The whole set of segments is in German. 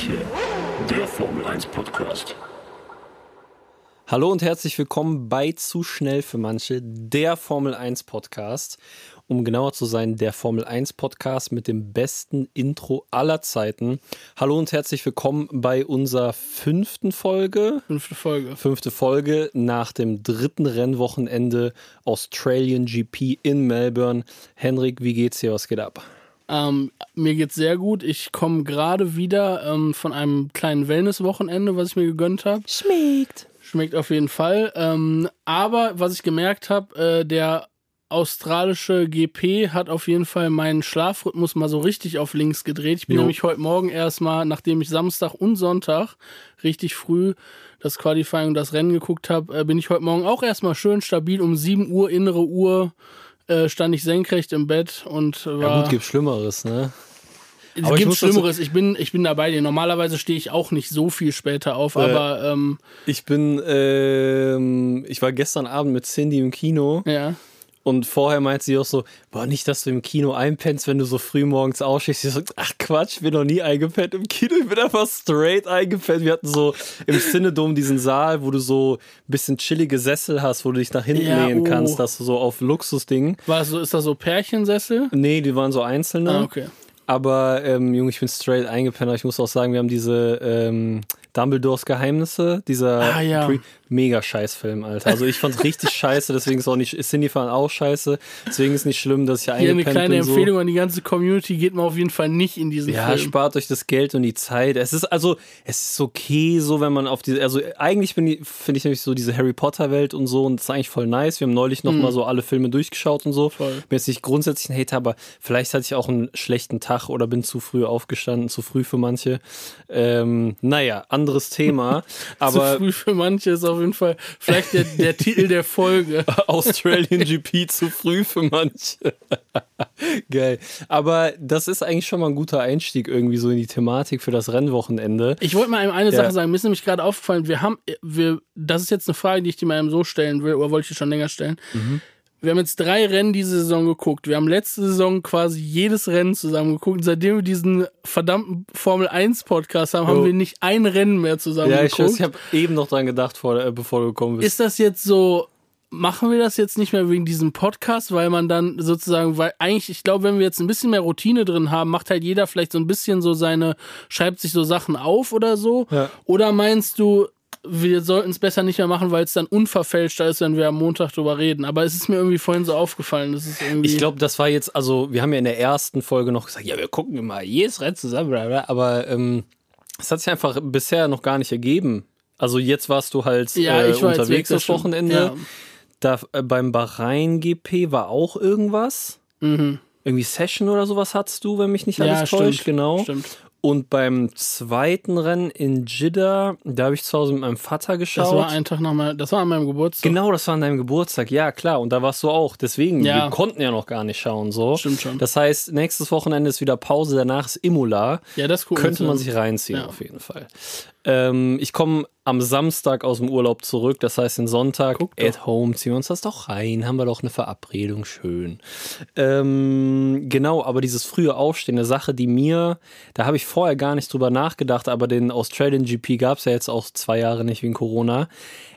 manche, der Formel 1 Podcast. Hallo und herzlich willkommen bei Zu schnell für manche, der Formel 1 Podcast. Um genauer zu sein, der Formel 1 Podcast mit dem besten Intro aller Zeiten. Hallo und herzlich willkommen bei unserer fünften Folge. Fünfte Folge. Fünfte Folge nach dem dritten Rennwochenende Australian GP in Melbourne. Henrik, wie geht's dir? Was geht ab? Ähm, mir geht's sehr gut. Ich komme gerade wieder ähm, von einem kleinen Wellness-Wochenende, was ich mir gegönnt habe. Schmeckt. Schmeckt auf jeden Fall. Ähm, aber was ich gemerkt habe, äh, der australische GP hat auf jeden Fall meinen Schlafrhythmus mal so richtig auf links gedreht. Ich bin Jo. nämlich heute Morgen erstmal, nachdem ich Samstag und Sonntag richtig früh das Qualifying und das Rennen geguckt habe, äh, bin ich heute Morgen auch erstmal schön stabil um 7 Uhr, innere Uhr, äh, stand ich senkrecht im Bett und war. Ja gut, gibt Schlimmeres, ne? Es Aber ich gibt dazu- Schlimmeres. Ich bin, ich bin dabei. Normalerweise stehe ich auch nicht so viel später auf, aber ähm, Ich bin, ähm, ich war gestern Abend mit Cindy im Kino. ja. Und vorher meint sie auch so, boah, nicht, dass du im Kino einpennst, wenn du so früh morgens ausstehst. Ich so, ach Quatsch, ich bin noch nie eingepennt im Kino, ich bin einfach straight eingepennt. Wir hatten so im Cinedom diesen Saal, wo du so ein bisschen chillige Sessel hast, wo du dich nach hinten Ja, lehnen oh. kannst, dass du so auf Luxusding. War so, ist das so Pärchensessel? Nee, die waren so einzelne. Ah, okay. Aber, ähm, Junge, ich bin straight eingepennt. Aber ich muss auch sagen, wir haben diese ähm, Dumbledores Geheimnisse, dieser Ah, ja. Mega Scheißfilm, Alter. Also ich fand's richtig scheiße, deswegen ist auch nicht, ist Cindy fand auch scheiße. Deswegen ist nicht schlimm, dass ich hier Hier eine kleine bin. so. Empfehlung an die ganze Community. Geht mal auf jeden Fall nicht in diesen Ja, Film. spart euch das Geld und die Zeit. Es ist also, es ist okay, so wenn man auf diese, also eigentlich finde ich nämlich so diese Harry Potter Welt und so und das ist eigentlich voll nice. Wir haben neulich noch mal so alle Filme durchgeschaut und so. Voll. Bin jetzt nicht grundsätzlich ein Hater, aber vielleicht hatte ich auch einen schlechten Tag oder bin zu früh aufgestanden, zu früh für manche. Ähm, naja, anderes Thema. Zu aber früh für manche ist auf jeden Fall vielleicht der, der Titel der Folge. Australian GP zu früh für manche. Geil. Aber das ist eigentlich schon mal ein guter Einstieg irgendwie so in die Thematik für das Rennwochenende. Ich wollte mal eine Ja. Sache sagen. Mir ist nämlich gerade aufgefallen, wir haben, wir, das ist jetzt eine Frage, die ich dir mal eben so stellen will, oder wollte ich dir schon länger stellen. Mhm. Wir haben jetzt drei Rennen diese Saison geguckt. Wir haben letzte Saison quasi jedes Rennen zusammen geguckt. Und seitdem wir diesen verdammten Formel 1 Podcast haben, haben wir nicht ein Rennen mehr zusammen Ja, ich, geguckt. weiß, ich habe eben noch dran gedacht, vor, äh, bevor du gekommen bist. ist das jetzt so, machen wir das jetzt nicht mehr wegen diesem Podcast, weil man dann sozusagen, weil eigentlich, ich glaube, wenn wir jetzt ein bisschen mehr Routine drin haben, macht halt jeder vielleicht so ein bisschen so seine, schreibt sich so Sachen auf oder so. Ja. Oder meinst du, wir sollten es besser nicht mehr machen, weil es dann unverfälschter ist, wenn wir am Montag drüber reden. Aber es ist mir irgendwie vorhin so aufgefallen. Das ist irgendwie. ich glaube, das war jetzt, also wir haben ja in der ersten Folge noch gesagt, ja, wir gucken immer jedes Rennen zusammen, bla, bla, aber ähm, es hat sich einfach bisher noch gar nicht ergeben. Also jetzt warst du halt ja, äh, unterwegs das. Wochenende. Ja. Da, äh, beim Bahrain GP war auch irgendwas. Mhm. Irgendwie Session oder sowas hattest du, wenn mich nicht Ja, alles täuscht, stimmt. genau. Stimmt. Und beim zweiten Rennen in Jeddah, da habe ich zu Hause mit meinem Vater geschaut. Das war ein Tag nach meinem, das war an meinem Geburtstag. Genau, das war an deinem Geburtstag, ja klar. Und da warst du auch. Deswegen, Ja. wir konnten ja noch gar nicht schauen. So. Stimmt schon. Das heißt, nächstes Wochenende ist wieder Pause, danach ist Imola. Ja, das gucken wir Könnte man sich reinziehen, Ja. auf jeden Fall. Ähm, ich komme am Samstag aus dem Urlaub zurück, das heißt, den Sonntag at home ziehen wir uns das doch rein, haben wir doch eine Verabredung, schön. Ähm, genau, aber dieses frühe Aufstehen, eine Sache, die mir, da habe ich vorher gar nicht drüber nachgedacht, aber den Australian GP gab es ja jetzt auch zwei Jahre nicht wegen Corona.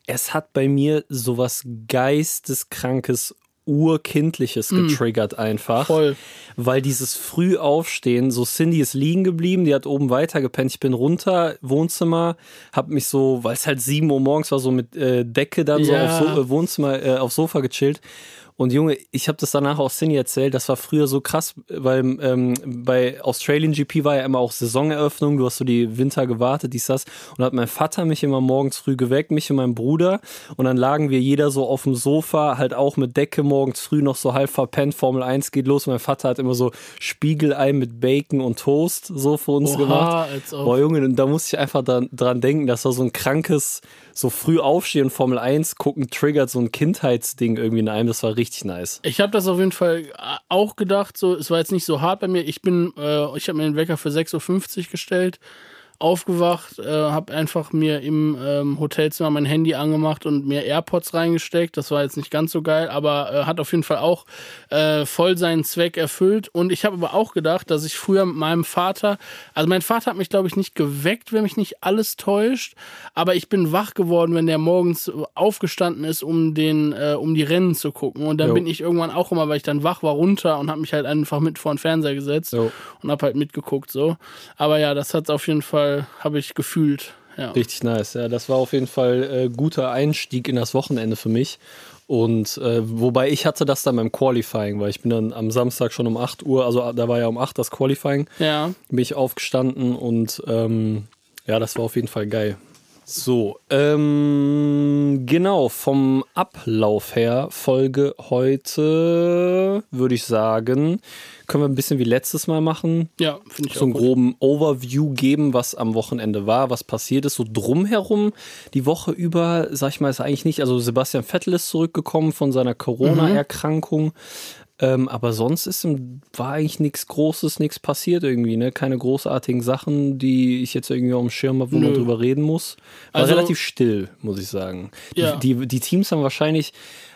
Es hat bei mir sowas geisteskrankes Urkindliches getriggert einfach. Mm. Voll. Weil dieses Frühaufstehen, so Cindy ist liegen geblieben, die hat oben weitergepennt. Ich bin runter, Wohnzimmer, hab mich so, weil es halt 7 Uhr morgens war, so mit äh, Decke dann Ja. so auf so, äh, Wohnzimmer, äh, aufs Sofa gechillt. Und Junge, ich habe das danach auch Cindy erzählt, das war früher so krass, weil ähm, bei Australian GP war ja immer auch Saisoneröffnung, du hast so die Winter gewartet, dies, das. Und da hat mein Vater mich immer morgens früh geweckt, mich und mein Bruder. Und dann lagen wir jeder so auf dem Sofa, halt auch mit Decke morgens früh noch so halb verpennt, Formel 1 geht los. Mein Vater hat immer so Spiegelei mit Bacon und Toast so für uns Oha, gemacht. Boah, Junge, und da musste ich einfach dran, dran denken, dass da so ein krankes, so früh aufstehen und Formel 1 gucken, triggert so ein Kindheitsding irgendwie in einem. Das war richtig nice. Ich habe das auf jeden Fall auch gedacht. So, es war jetzt nicht so hart bei mir. Ich bin, äh, ich habe mir den Wecker für 6.50 Uhr gestellt. Aufgewacht, äh, habe einfach mir im ähm, Hotelzimmer mein Handy angemacht und mir AirPods reingesteckt. Das war jetzt nicht ganz so geil, aber äh, hat auf jeden Fall auch äh, voll seinen Zweck erfüllt. Und ich habe aber auch gedacht, dass ich früher mit meinem Vater, also mein Vater hat mich, glaube ich, nicht geweckt, wenn mich nicht alles täuscht, aber ich bin wach geworden, wenn der morgens aufgestanden ist, um den, äh, um die Rennen zu gucken. Und dann Jo. bin ich irgendwann auch immer, weil ich dann wach war, runter und habe mich halt einfach mit vor den Fernseher gesetzt Jo. und habe halt mitgeguckt so. Aber ja, das hat auf jeden Fall, habe ich gefühlt. Ja. Richtig nice. Ja, das war auf jeden Fall äh, guter Einstieg in das Wochenende für mich. Und äh, wobei ich hatte das dann beim Qualifying, weil ich bin dann am Samstag schon um 8 Uhr, also da war ja um 8 das Qualifying, Ja. bin ich aufgestanden und ähm, ja, das war auf jeden Fall geil. So, ähm, genau, vom Ablauf her, Folge heute, würde ich sagen, können wir ein bisschen wie letztes Mal machen Ja, finde ich so auch einen groben Overview geben, was am Wochenende war, was passiert ist. So drumherum die Woche über, sag ich mal, ist eigentlich nicht. Also Sebastian Vettel ist zurückgekommen von seiner Corona-Erkrankung. Ähm, aber sonst ist im, war eigentlich nichts Großes, nichts passiert irgendwie, ne? Keine großartigen Sachen, die ich jetzt irgendwie auf dem Schirm habe, wo man Nö. drüber reden muss. War Also- relativ still, muss ich sagen. Ja. Die, die, die Teams haben wahrscheinlich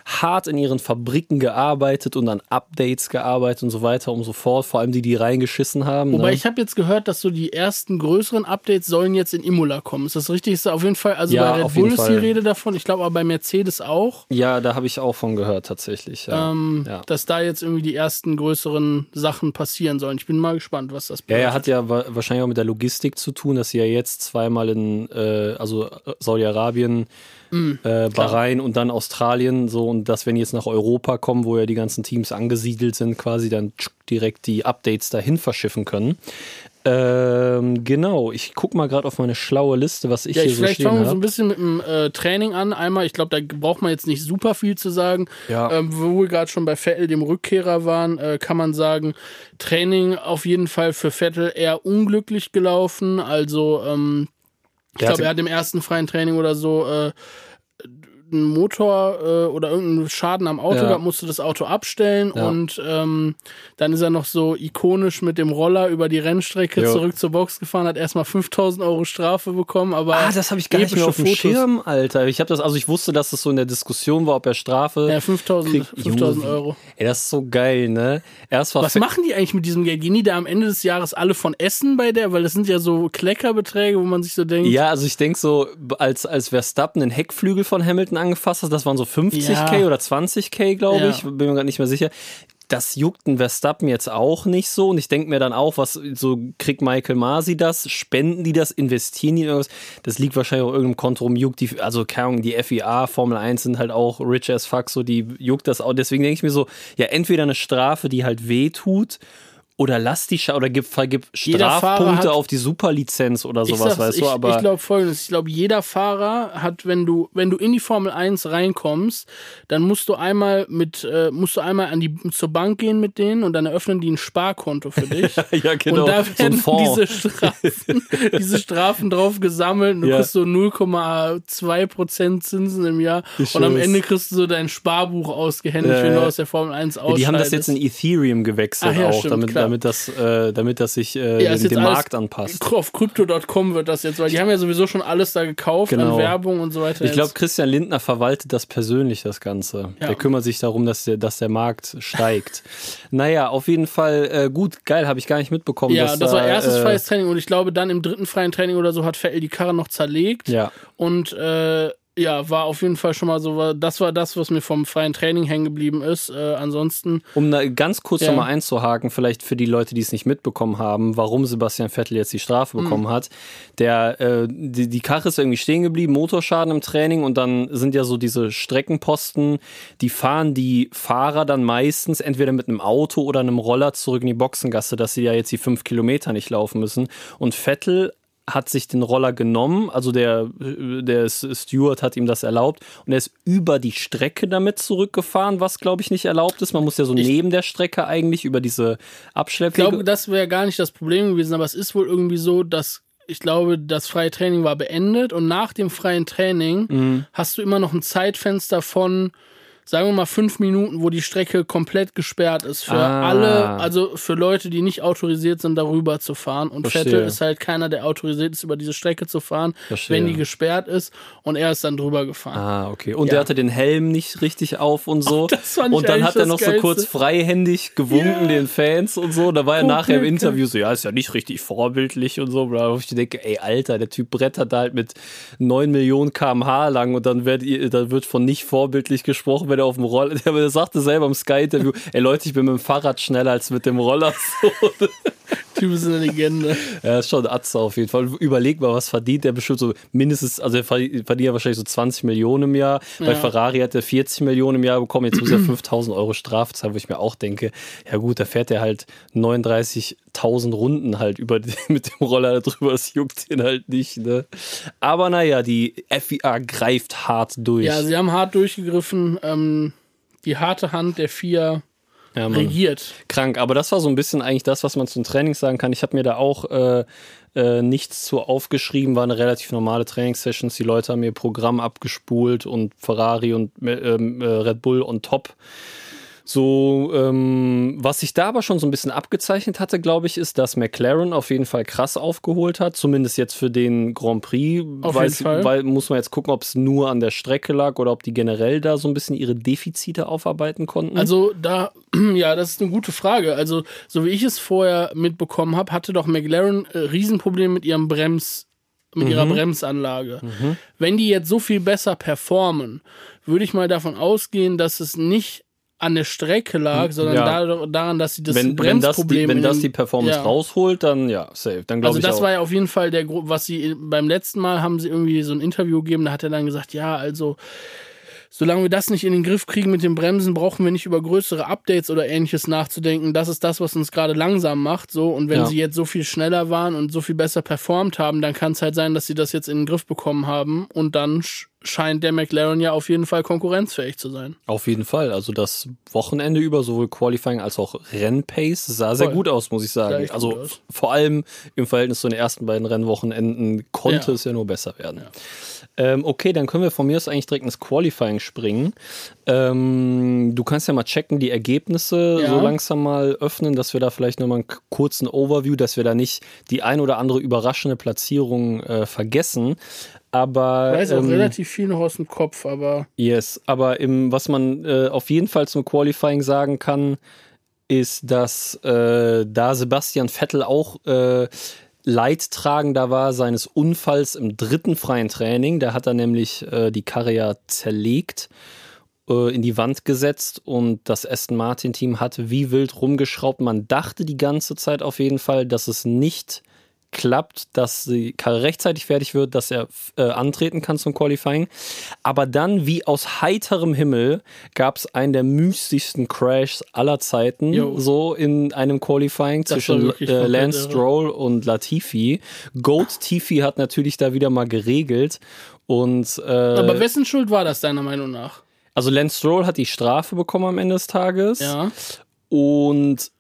hart in ihren Fabriken gearbeitet und an Updates gearbeitet und so weiter und so fort. Vor allem die, die reingeschissen haben. Wobei ne? ich habe jetzt gehört, dass so die ersten größeren Updates sollen jetzt in Imola kommen. Ist das richtig? Ist da auf jeden Fall, also Ja, bei Red Bull ist die. Rede davon, ich glaube aber bei Mercedes auch, Ja, da habe ich auch von gehört, tatsächlich. Ja, ähm, ja. dass da jetzt irgendwie die ersten größeren Sachen passieren sollen. Ich bin mal gespannt, was das ja, bedeutet. er hat ja wa- wahrscheinlich auch mit der Logistik zu tun, dass sie ja jetzt zweimal in, äh, also äh, Saudi-Arabien, Mm, äh, Bahrain und dann Australien, so und dass wenn jetzt nach Europa kommen, wo ja die ganzen Teams angesiedelt sind, quasi dann direkt die Updates dahin verschiffen können. Ähm, genau, ich guck mal gerade auf meine schlaue Liste, was ich Ja, hier ich, so vielleicht fangen wir so ein bisschen mit dem äh, Training an. Einmal, ich glaube, da braucht man jetzt nicht super viel zu sagen. Ja. Ähm, wo wir gerade schon bei Vettel, dem Rückkehrer, waren, äh, kann man sagen, Training auf jeden Fall für Vettel eher unglücklich gelaufen. Also, ähm, ich glaube, er hat im ersten freien Training oder so äh, einen Motor äh, oder irgendeinen Schaden am Auto Ja. gehabt, musste das Auto abstellen Ja. und ähm, dann ist er noch so ikonisch mit dem Roller über die Rennstrecke Jo. zurück zur Box gefahren, hat erstmal 5000 Euro Strafe bekommen, aber Ah, das habe ich gar nicht mehr auf dem Fotos. Schirm, Alter. Ich habe das, also ich wusste, dass es so in der Diskussion war, ob er Strafe Ja, 5000 kriegt. 5000 Junge, wie- Euro. Ey, das ist so geil, ne? Erst Was machen die eigentlich mit diesem Geld? Gehen die da am Ende des Jahres alle von essen bei der? Weil das sind ja so Kleckerbeträge, wo man sich so denkt, Ja, also ich denke so, als, als Verstappen den Heckflügel von Hamilton angefasst hat, das waren so 50k Ja. oder 20k, glaube Ja. ich, bin mir gerade nicht mehr sicher. Das juckt ein Verstappen jetzt auch nicht so. Und ich denke mir dann auch, was so kriegt Michael Masi das? Spenden die das? Investieren die in irgendwas? Das liegt wahrscheinlich auch irgendeinem Konto rum. Juckt die, also keine Ahnung, die FIA, Formel 1 sind halt auch rich as fuck, so die juckt das auch. Deswegen denke ich mir so, ja, entweder eine Strafe, die halt weh tut, oder lass die Scha oder gib, vergib Strafpunkte auf die Superlizenz oder sowas, sag's, weißt ich, du, aber. ich glaube folgendes, ich glaube, jeder Fahrer hat, wenn du, wenn du in die Formel 1 reinkommst, dann musst du einmal mit, äh, musst du einmal an die zur Bank gehen mit denen und dann eröffnen die ein Sparkonto für dich. ja, genau. Und da so ein werden Fonds. diese Strafen, diese Strafen drauf gesammelt und du Ja. kriegst so 0,2% Zinsen im Jahr Ich und am schwör's. Ende kriegst du so dein Sparbuch ausgehändigt, Ja, wenn du aus der Formel 1 Ja, ausscheidest. die haben das jetzt in Ethereum gewechselt Ach ja, auch, stimmt, damit, klar. Damit, das, äh, damit das sich äh, Ja, dem, dem Markt anpasst. Auf Crypto.com wird das jetzt, weil die haben ja sowieso schon alles da gekauft Genau. an Werbung und so weiter. Ich glaube, Christian Lindner verwaltet das persönlich, das Ganze. Ja. Der kümmert sich darum, dass der, dass der Markt steigt. naja, auf jeden Fall äh, gut, geil, habe ich gar nicht mitbekommen. ja, das war da, erstes äh, freies Training und ich glaube, dann im dritten freien Training oder so hat Vettel die Karre noch zerlegt. Ja, Und äh, ja, war auf jeden Fall schon mal so, das war das, was mir vom freien Training hängen geblieben ist. Äh, ansonsten, um da ganz kurz Ja. nochmal einzuhaken, vielleicht für die Leute, die es nicht mitbekommen haben, warum Sebastian Vettel jetzt die Strafe Mhm. bekommen hat. Der, äh, die, die Karre ist irgendwie stehen geblieben, Motorschaden im Training und dann sind ja so diese Streckenposten, die fahren die Fahrer dann meistens entweder mit einem Auto oder einem Roller zurück in die Boxengasse, dass sie ja jetzt die fünf Kilometer nicht laufen müssen. Und Vettel hat sich den Roller genommen, also der, der Steward hat ihm das erlaubt und er ist über die Strecke damit zurückgefahren, was glaube ich nicht erlaubt ist. Man muss ja so neben der Strecke eigentlich über diese ich Abschleppwege. glaube, das wäre gar nicht das Problem gewesen, aber es ist wohl irgendwie so, dass ich glaube, das freie Training war beendet und nach dem freien Training Mhm. hast du immer noch ein Zeitfenster von sagen wir mal fünf Minuten, wo die Strecke komplett gesperrt ist für Ah. alle, also für Leute, die nicht autorisiert sind, darüber zu fahren. Und Verstehe. Vettel ist halt keiner, der autorisiert ist, über diese Strecke zu fahren, Verstehe. wenn die gesperrt ist. Und er ist dann drüber gefahren. Ah, okay. Und Ja. der hatte den Helm nicht richtig auf und so. ich und dann hat er noch so Geilste. kurz freihändig gewunken Ja. den Fans und so. Da war er Komplett nachher im. Interview so, ja, ist ja nicht richtig vorbildlich und so. Wo ich denke, ey, Alter, der Typ brettert da halt mit 9 Millionen kmh lang und dann wird, dann wird von nicht vorbildlich gesprochen, wenn er auf dem Roller, der, der sagte selber im Sky-Interview, ey Leute, ich bin mit dem Fahrrad schneller als mit dem Roller. Typ ist eine Legende. Ja, ist schon ein Atze auf jeden Fall. Überleg mal, was verdient der bestimmt so mindestens, also er verdient ja wahrscheinlich so 20 Millionen im Jahr. Bei Ja. Ferrari hat er 40 Millionen im Jahr bekommen, jetzt muss er 5000 Euro Strafe zahlen, wo ich mir auch denke, ja gut, da fährt er halt 39.000 Runden halt über mit dem Roller drüber, das juckt ihn halt nicht, ne. Aber naja, die FIA greift hart durch. Ja, sie haben hart durchgegriffen. Ähm, die harte Hand der vier Ja, regiert. krank. Aber das war so ein bisschen eigentlich das, was man zum Training sagen kann. Ich habe mir da auch äh, äh, nichts zu aufgeschrieben, war eine relativ normale Trainingssessions. Die Leute haben ihr Programm abgespult und Ferrari und ähm, äh, Red Bull on top. So, ähm, was sich da aber schon so ein bisschen abgezeichnet hatte, glaube ich, ist, dass McLaren auf jeden Fall krass aufgeholt hat. Zumindest jetzt für den Grand Prix. Auf Weiß- jeden Fall. Weil muss man jetzt gucken, ob es nur an der Strecke lag oder ob die generell da so ein bisschen ihre Defizite aufarbeiten konnten. Also da, ja, das ist eine gute Frage. Also so wie ich es vorher mitbekommen habe, hatte doch McLaren äh, Riesenprobleme mit ihrem Brems, mit ihrer Bremsanlage. Wenn die jetzt so viel besser performen, würde ich mal davon ausgehen, dass es nicht an der Strecke lag, sondern Ja. da, daran, dass sie das wenn, wenn das, die, Bremsproblem wenn das die Performance ja. rausholt, dann ja, safe. Dann glaube Also das auch. war ja auf jeden Fall der Gro- was sie beim letzten Mal haben sie irgendwie so ein Interview gegeben, da hat er dann gesagt, ja, also solange wir das nicht in den Griff kriegen mit den Bremsen, brauchen wir nicht über größere Updates oder ähnliches nachzudenken. Das ist das, was uns gerade langsam macht, so und wenn Ja. sie jetzt so viel schneller waren und so viel besser performt haben, dann kann es halt sein, dass sie das jetzt in den Griff bekommen haben und dann sch scheint der McLaren ja auf jeden Fall konkurrenzfähig zu sein. Auf jeden Fall. Also das Wochenende über, sowohl Qualifying als auch Rennpace, sah sehr Voll. gut aus, muss ich sagen. Also vor allem im Verhältnis zu den ersten beiden Rennwochenenden konnte Ja. es ja nur besser werden. Ähm, okay, dann können wir von mir aus eigentlich direkt ins Qualifying springen. Ähm, du kannst ja mal checken, die Ergebnisse Ja. so langsam mal öffnen, dass wir da vielleicht nochmal einen kurzen Overview, dass wir da nicht die ein oder andere überraschende Platzierung äh, vergessen. Aber Ich weiß auch ähm, relativ viel noch aus dem Kopf, aber Yes, aber im, was man äh, auf jeden Fall zum Qualifying sagen kann, ist, dass äh, da Sebastian Vettel auch äh, Leidtragender war seines Unfalls im dritten freien Training. Da hat er nämlich äh, die Karre ja zerlegt, äh, in die Wand gesetzt und das Aston Martin Team hat wie wild rumgeschraubt. Man dachte die ganze Zeit auf jeden Fall, dass es nicht klappt, dass die Karre rechtzeitig fertig wird, dass er äh, antreten kann zum Qualifying. Aber dann, wie aus heiterem Himmel, gab es einen der mystischsten Crashs aller Zeiten, Jo. so in einem Qualifying Das zwischen äh, Lance. Stroll und Latifi. Goat Tifi hat natürlich da wieder mal geregelt. Und äh, aber wessen Schuld war das deiner Meinung nach? also Lance Stroll hat die Strafe bekommen am Ende des Tages. Ja. Und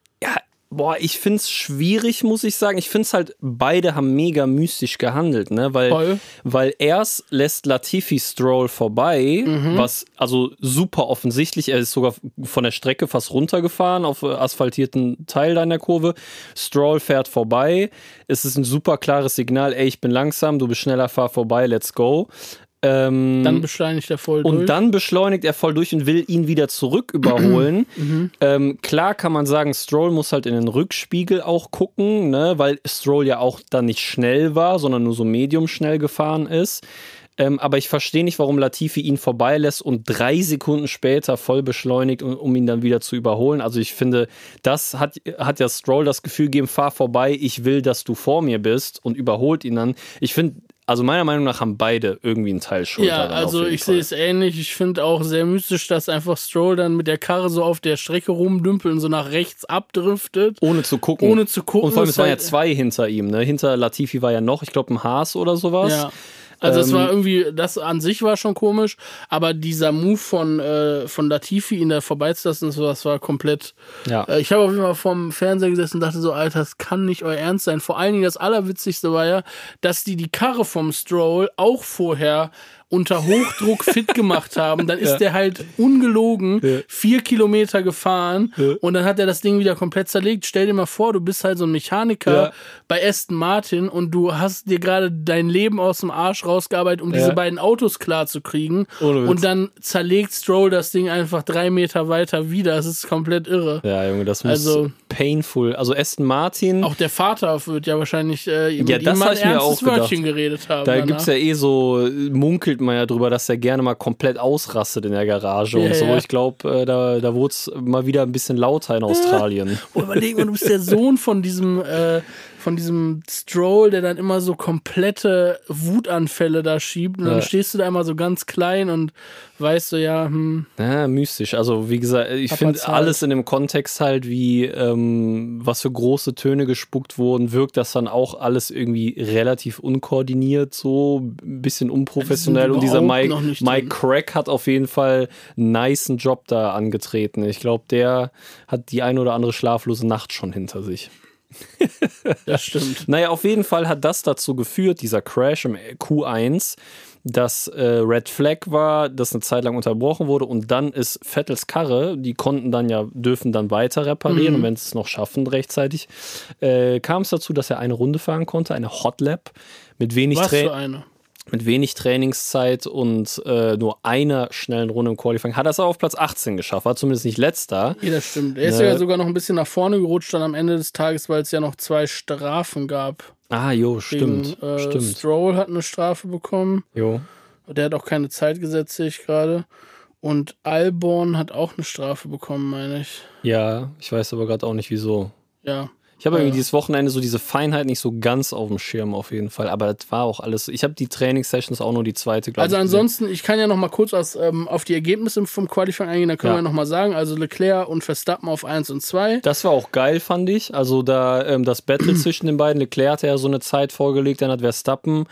boah, ich find's schwierig, muss ich sagen. Ich find's halt, beide haben mega mystisch gehandelt, ne? Weil, Voll. weil erst lässt Latifi Stroll vorbei, Mhm. was also super offensichtlich, er ist sogar von der Strecke fast runtergefahren auf äh, asphaltierten Teil da in der Kurve. Stroll fährt vorbei. Es ist ein super klares Signal, ey, ich bin langsam, du bist schneller, fahr vorbei, let's go. Ähm, Dann beschleunigt er voll und durch. dann beschleunigt er voll durch und will ihn wieder zurück überholen. Mhm. ähm, klar kann man sagen, Stroll muss halt in den Rückspiegel auch gucken, ne? weil Stroll ja auch dann nicht schnell war, sondern nur so medium schnell gefahren ist. Ähm, aber ich verstehe nicht, warum Latifi ihn vorbeilässt und drei Sekunden später voll beschleunigt, um, um ihn dann wieder zu überholen. Also ich finde, das hat, hat ja Stroll das Gefühl gegeben, fahr vorbei, ich will, dass du vor mir bist und überholt ihn dann. Ich finde, also meiner Meinung nach haben beide irgendwie einen Teil Schuld Ja, also ich sehe es ähnlich. Ich finde auch sehr mystisch, dass einfach Stroll dann mit der Karre so auf der Strecke rumdümpelt und so nach rechts abdriftet. Ohne zu gucken. Ohne zu gucken, Und vor allem, es waren ja halt- zwei hinter ihm. Ne? Hinter Latifi war ja noch, ich glaube, ein Haas oder sowas. Ja. Also es Ähm, war irgendwie, das an sich war schon komisch, aber dieser Move von, äh, von Latifi, ihn da vorbeizulassen, das war, das war komplett. Ja. Äh, ich habe auf jeden Fall vorm Fernseher gesessen und dachte so, Alter, das kann nicht euer Ernst sein. Vor allen Dingen das Allerwitzigste war ja, dass die die Karre vom Stroll auch vorher unter Hochdruck fit gemacht haben, dann ist Ja. der halt ungelogen Ja. vier Kilometer gefahren Ja. und dann hat er das Ding wieder komplett zerlegt. Stell dir mal vor, du bist halt so ein Mechaniker bei Aston Martin und du hast dir gerade dein Leben aus dem Arsch rausgearbeitet, um diese beiden Autos klar zu kriegen. Und dann zerlegt Stroll das Ding einfach drei Meter weiter wieder. Das ist komplett irre. Ja, Junge, das muss Also- painful. Also Aston Martin, Auch der Vater wird ja wahrscheinlich äh, Ja, das ihm mal ich mir auch gedacht. Geredet haben. da danach. gibt's ja eh so, munkelt man ja drüber, dass er gerne mal komplett ausrastet in der Garage Ja, und so. ja. Ich glaube, äh, da, da wurde es mal wieder ein bisschen lauter in Australien. Und überleg mal, du bist der Sohn von diesem, äh, von diesem Stroll, der dann immer so komplette Wutanfälle da schiebt. Und dann Ja. stehst du da immer so ganz klein und weißt so, ja, hm, Ja, mystisch. Also wie gesagt, ich finde alles in dem Kontext halt, wie ähm, was für große Töne gespuckt wurden, wirkt das dann auch alles irgendwie relativ unkoordiniert, so ein bisschen unprofessionell. Und dieser Mike, Mike. Crack hat auf jeden Fall einen niceen Job da angetreten. Ich glaube, der hat die ein oder andere schlaflose Nacht schon hinter sich. Das stimmt. Naja, auf jeden Fall hat das dazu geführt, dieser Crash im Q1, dass äh, Red Flag war, das eine Zeit lang unterbrochen wurde und dann ist Vettels Karre, die konnten dann ja, dürfen dann weiter reparieren Mhm. und wenn sie es noch schaffen rechtzeitig, äh, kam es dazu, dass er eine Runde fahren konnte, eine Hot Lap mit wenig, Was eine. Mit wenig Trainingszeit und äh, nur einer schnellen Runde im Qualifying. Hat er es auch auf Platz 18 geschafft, war zumindest nicht letzter. Ja, das stimmt. Er ist Ne. ja sogar noch ein bisschen nach vorne gerutscht dann am Ende des Tages, weil es ja noch zwei Strafen gab. Ah, jo, stimmt, Gegen, äh, stimmt. Stroll hat eine Strafe bekommen. Jo. Der hat auch keine Zeit gesetzt, sehe ich gerade. Und Alborn hat auch eine Strafe bekommen, meine ich. Ja, ich weiß aber gerade auch nicht wieso. Ja. Ich habe irgendwie Ja. dieses Wochenende so diese Feinheit nicht so ganz auf dem Schirm auf jeden Fall, aber das war auch alles. Ich habe die Trainingssessions auch nur die zweite, glaube Also ich. ansonsten, ich kann ja noch mal kurz aus, ähm, auf die Ergebnisse vom Qualifying eingehen, da können Ja. wir noch mal sagen. Also Leclerc und Verstappen auf 1 und 2. Das war auch geil, fand ich. Also da ähm, das Battle zwischen den beiden. Leclerc hat ja so eine Zeit vorgelegt, dann hat Verstappen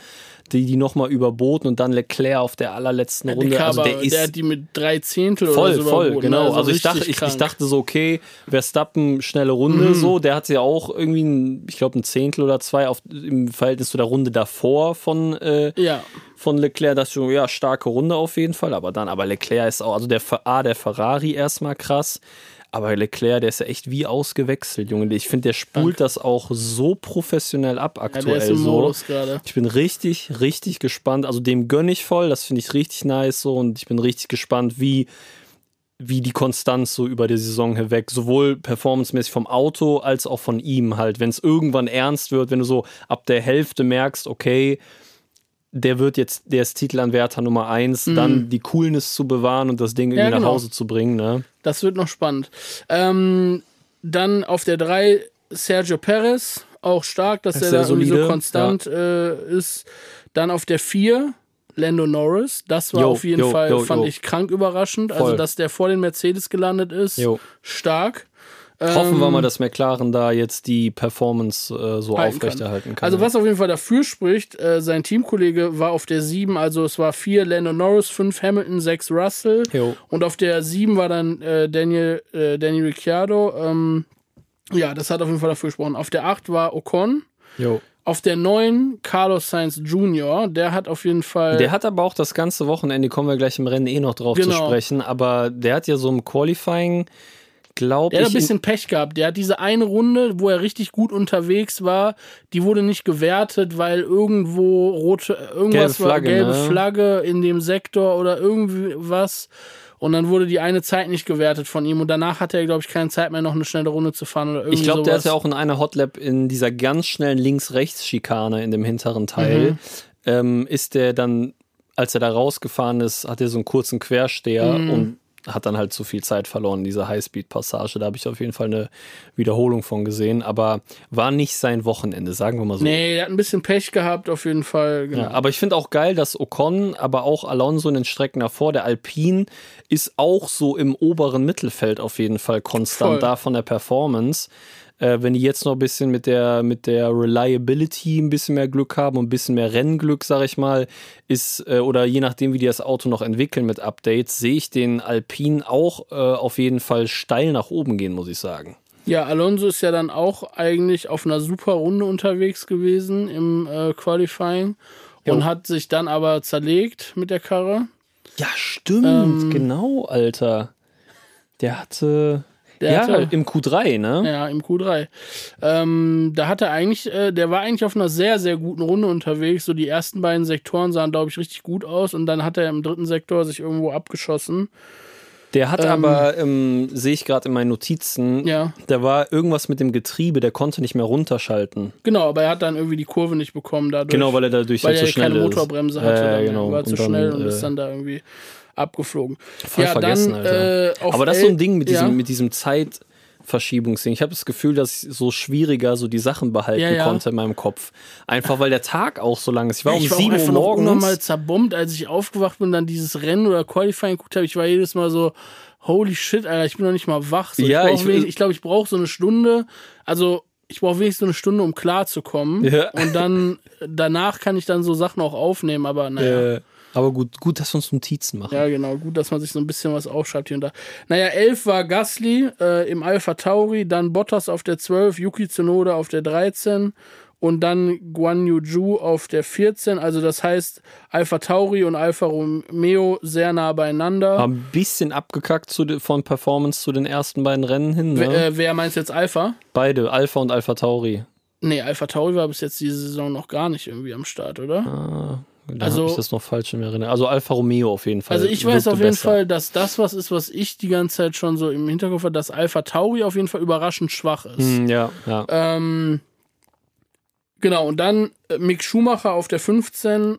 die die nochmal überboten und dann Leclerc auf der allerletzten Runde. Der, Also der ist der hat die mit drei Zehntel voll, oder so voll, überboten, genau. ne? Also, ich, dachte, ich, ich dachte so, okay, Verstappen schnelle Runde, Mhm. so. Der hatte ja auch irgendwie, ein, ich glaube, ein Zehntel oder zwei auf, im Verhältnis zu der Runde davor von äh, Ja, von Leclerc, das schon, ja, starke Runde auf jeden Fall, aber dann, aber Leclerc ist auch, also der A, der Ferrari erstmal krass, aber Leclerc, der ist ja echt wie ausgewechselt, Junge. Ich finde, der spult das auch so professionell ab ja, aktuell ist im so. Ich bin richtig, richtig gespannt. Also dem gönne ich voll, das finde ich richtig nice so und ich bin richtig gespannt, wie wie die Konstanz so über die Saison hinweg, sowohl performancemäßig vom Auto als auch von ihm halt, wenn es irgendwann ernst wird, wenn du so ab der Hälfte merkst, okay, der wird jetzt, der ist Titelanwärter Nummer eins, dann die Coolness zu bewahren und das Ding irgendwie Mhm. Ja, nach genau. Hause zu bringen, ne? Das wird noch spannend. Ähm, dann auf der 3 Sergio Perez, auch stark, dass er da irgendwie so solide, konstant äh, ist. Dann auf der 4 Lando Norris, das war Jo, auf jeden jo, Fall, jo, fand ich krank überraschend. Also, Voll. dass der vor den Mercedes gelandet ist, stark. Hoffen wir Ähm, mal, dass McLaren da jetzt die Performance äh, so halten aufrechterhalten kann. Also was auf jeden Fall dafür spricht, äh, sein Teamkollege war auf der 7, also es war 4 Lando Norris, 5 Hamilton, 6 Russell Jo. und auf der 7 war dann äh, Daniel, äh, Danny Ricciardo. Ähm, ja, das hat auf jeden Fall dafür gesprochen. Auf der 8 war Ocon. Jo. Auf der 9 Carlos Sainz Jr., der hat auf jeden Fall. Der hat aber auch das ganze Wochenende, kommen wir gleich im Rennen eh noch drauf zu Genau. sprechen, aber der hat ja so im Qualifying, glaube Der hat ich, ein bisschen Pech gehabt. Der hat diese eine Runde, wo er richtig gut unterwegs war, die wurde nicht gewertet, weil irgendwo rote, irgendwas Gelbe Flagge, war, gelbe ne? Flagge in dem Sektor oder irgendwie was. Und dann wurde die eine Zeit nicht gewertet von ihm und danach hatte er, glaube ich, keine Zeit mehr, noch eine schnelle Runde zu fahren oder irgendwie ich glaube, der hat ja auch in einer Hotlap in dieser ganz schnellen Links-Rechts-Schikane in dem hinteren Teil, Mhm. ähm, ist der dann, als er da rausgefahren ist, hat er so einen kurzen Quersteher Mhm. und hat dann halt zu viel Zeit verloren, diese Highspeed-Passage. Da habe ich auf jeden Fall eine Wiederholung von gesehen, aber war nicht sein Wochenende, sagen wir mal so. Nee, der hat ein bisschen Pech gehabt, auf jeden Fall. Genau. Ja, aber ich finde auch geil, dass Ocon, aber auch Alonso in den Strecken davor, der Alpine, ist auch so im oberen Mittelfeld auf jeden Fall konstant Voll. da von der Performance. Äh, wenn die jetzt noch ein bisschen mit der, mit der Reliability ein bisschen mehr Glück haben und ein bisschen mehr Rennglück, sag ich mal, ist, äh, oder je nachdem, wie die das Auto noch entwickeln mit Updates, sehe ich den Alpine auch äh, auf jeden Fall steil nach oben gehen, muss ich sagen. Ja, Alonso ist ja dann auch eigentlich auf einer super Runde unterwegs gewesen im äh, Qualifying. und Jo. hat sich dann aber zerlegt mit der Karre. Ja, stimmt, Ähm, genau, Alter. Der hatte. Der ja, hatte- im Q3, ne? Ja, im Q3. Ähm, da hat er eigentlich, äh, der war eigentlich auf einer sehr, sehr guten Runde unterwegs. So die ersten beiden Sektoren sahen, glaube ich, richtig gut aus und dann hat er im dritten Sektor sich irgendwo abgeschossen. Der hat Ähm, aber, ähm, sehe ich gerade in meinen Notizen, Ja. da war irgendwas mit dem Getriebe, der konnte nicht mehr runterschalten. Genau, aber er hat dann irgendwie die Kurve nicht bekommen dadurch. Genau, weil er dadurch weil halt er so schnell keine ist. Motorbremse hatte. Ja, dann genau. war zu Und dann, schnell und äh, ist dann da irgendwie abgeflogen. Voll ja, vergessen, dann, Alter. Äh, Aber das ist so ein Ding mit diesem, ja. mit diesem Zeitverschiebungsding. Ich habe das Gefühl, dass ich so schwieriger so die Sachen behalten Ja, ja. konnte in meinem Kopf. Einfach weil der Tag auch so lang ist. Ich war um ich war 7 auch Uhr einfach noch morgens. unnormal zerbombt, als ich aufgewacht bin und dann dieses Rennen oder Qualifying geguckt habe. Ich war jedes Mal so, holy shit, Alter, ich bin noch nicht mal wach. So, Ja, ich glaube, ich, glaub, ich brauche so eine Stunde. Also ich brauche wenigstens so eine Stunde, um klar zu kommen. Ja. Und dann danach kann ich dann so Sachen auch aufnehmen, aber naja. Aber gut, gut, dass wir uns Notizen machen. Ja, genau. Gut, dass man sich so ein bisschen was aufschreibt hier und da. Naja, 11 war Gasly äh, im Alpha Tauri, dann Bottas auf der 12, Yuki Tsunoda auf der 13 und dann Guan Yu Zhu auf der 14. Also das heißt, Alpha Tauri und Alfa Romeo sehr nah beieinander. Haben ein bisschen abgekackt zu, von Performance zu den ersten beiden Rennen hin. Ne? Wer- äh, wer meinst jetzt Alpha? Beide, Alpha und Alpha Tauri. Nee, Alpha Tauri war bis jetzt diese Saison noch gar nicht irgendwie am Start, oder? Da Also- habe ich das noch falsch in erinnert. Also Alfa Romeo auf jeden Fall. Also ich weiß auf jeden besser. Fall, dass das was ist, was ich die ganze Zeit schon so im Hinterkopf hatte, dass Alpha Tauri auf jeden Fall überraschend schwach ist. Hm, ja, ja. Ähm, genau, und dann äh, Mick Schumacher auf der 15,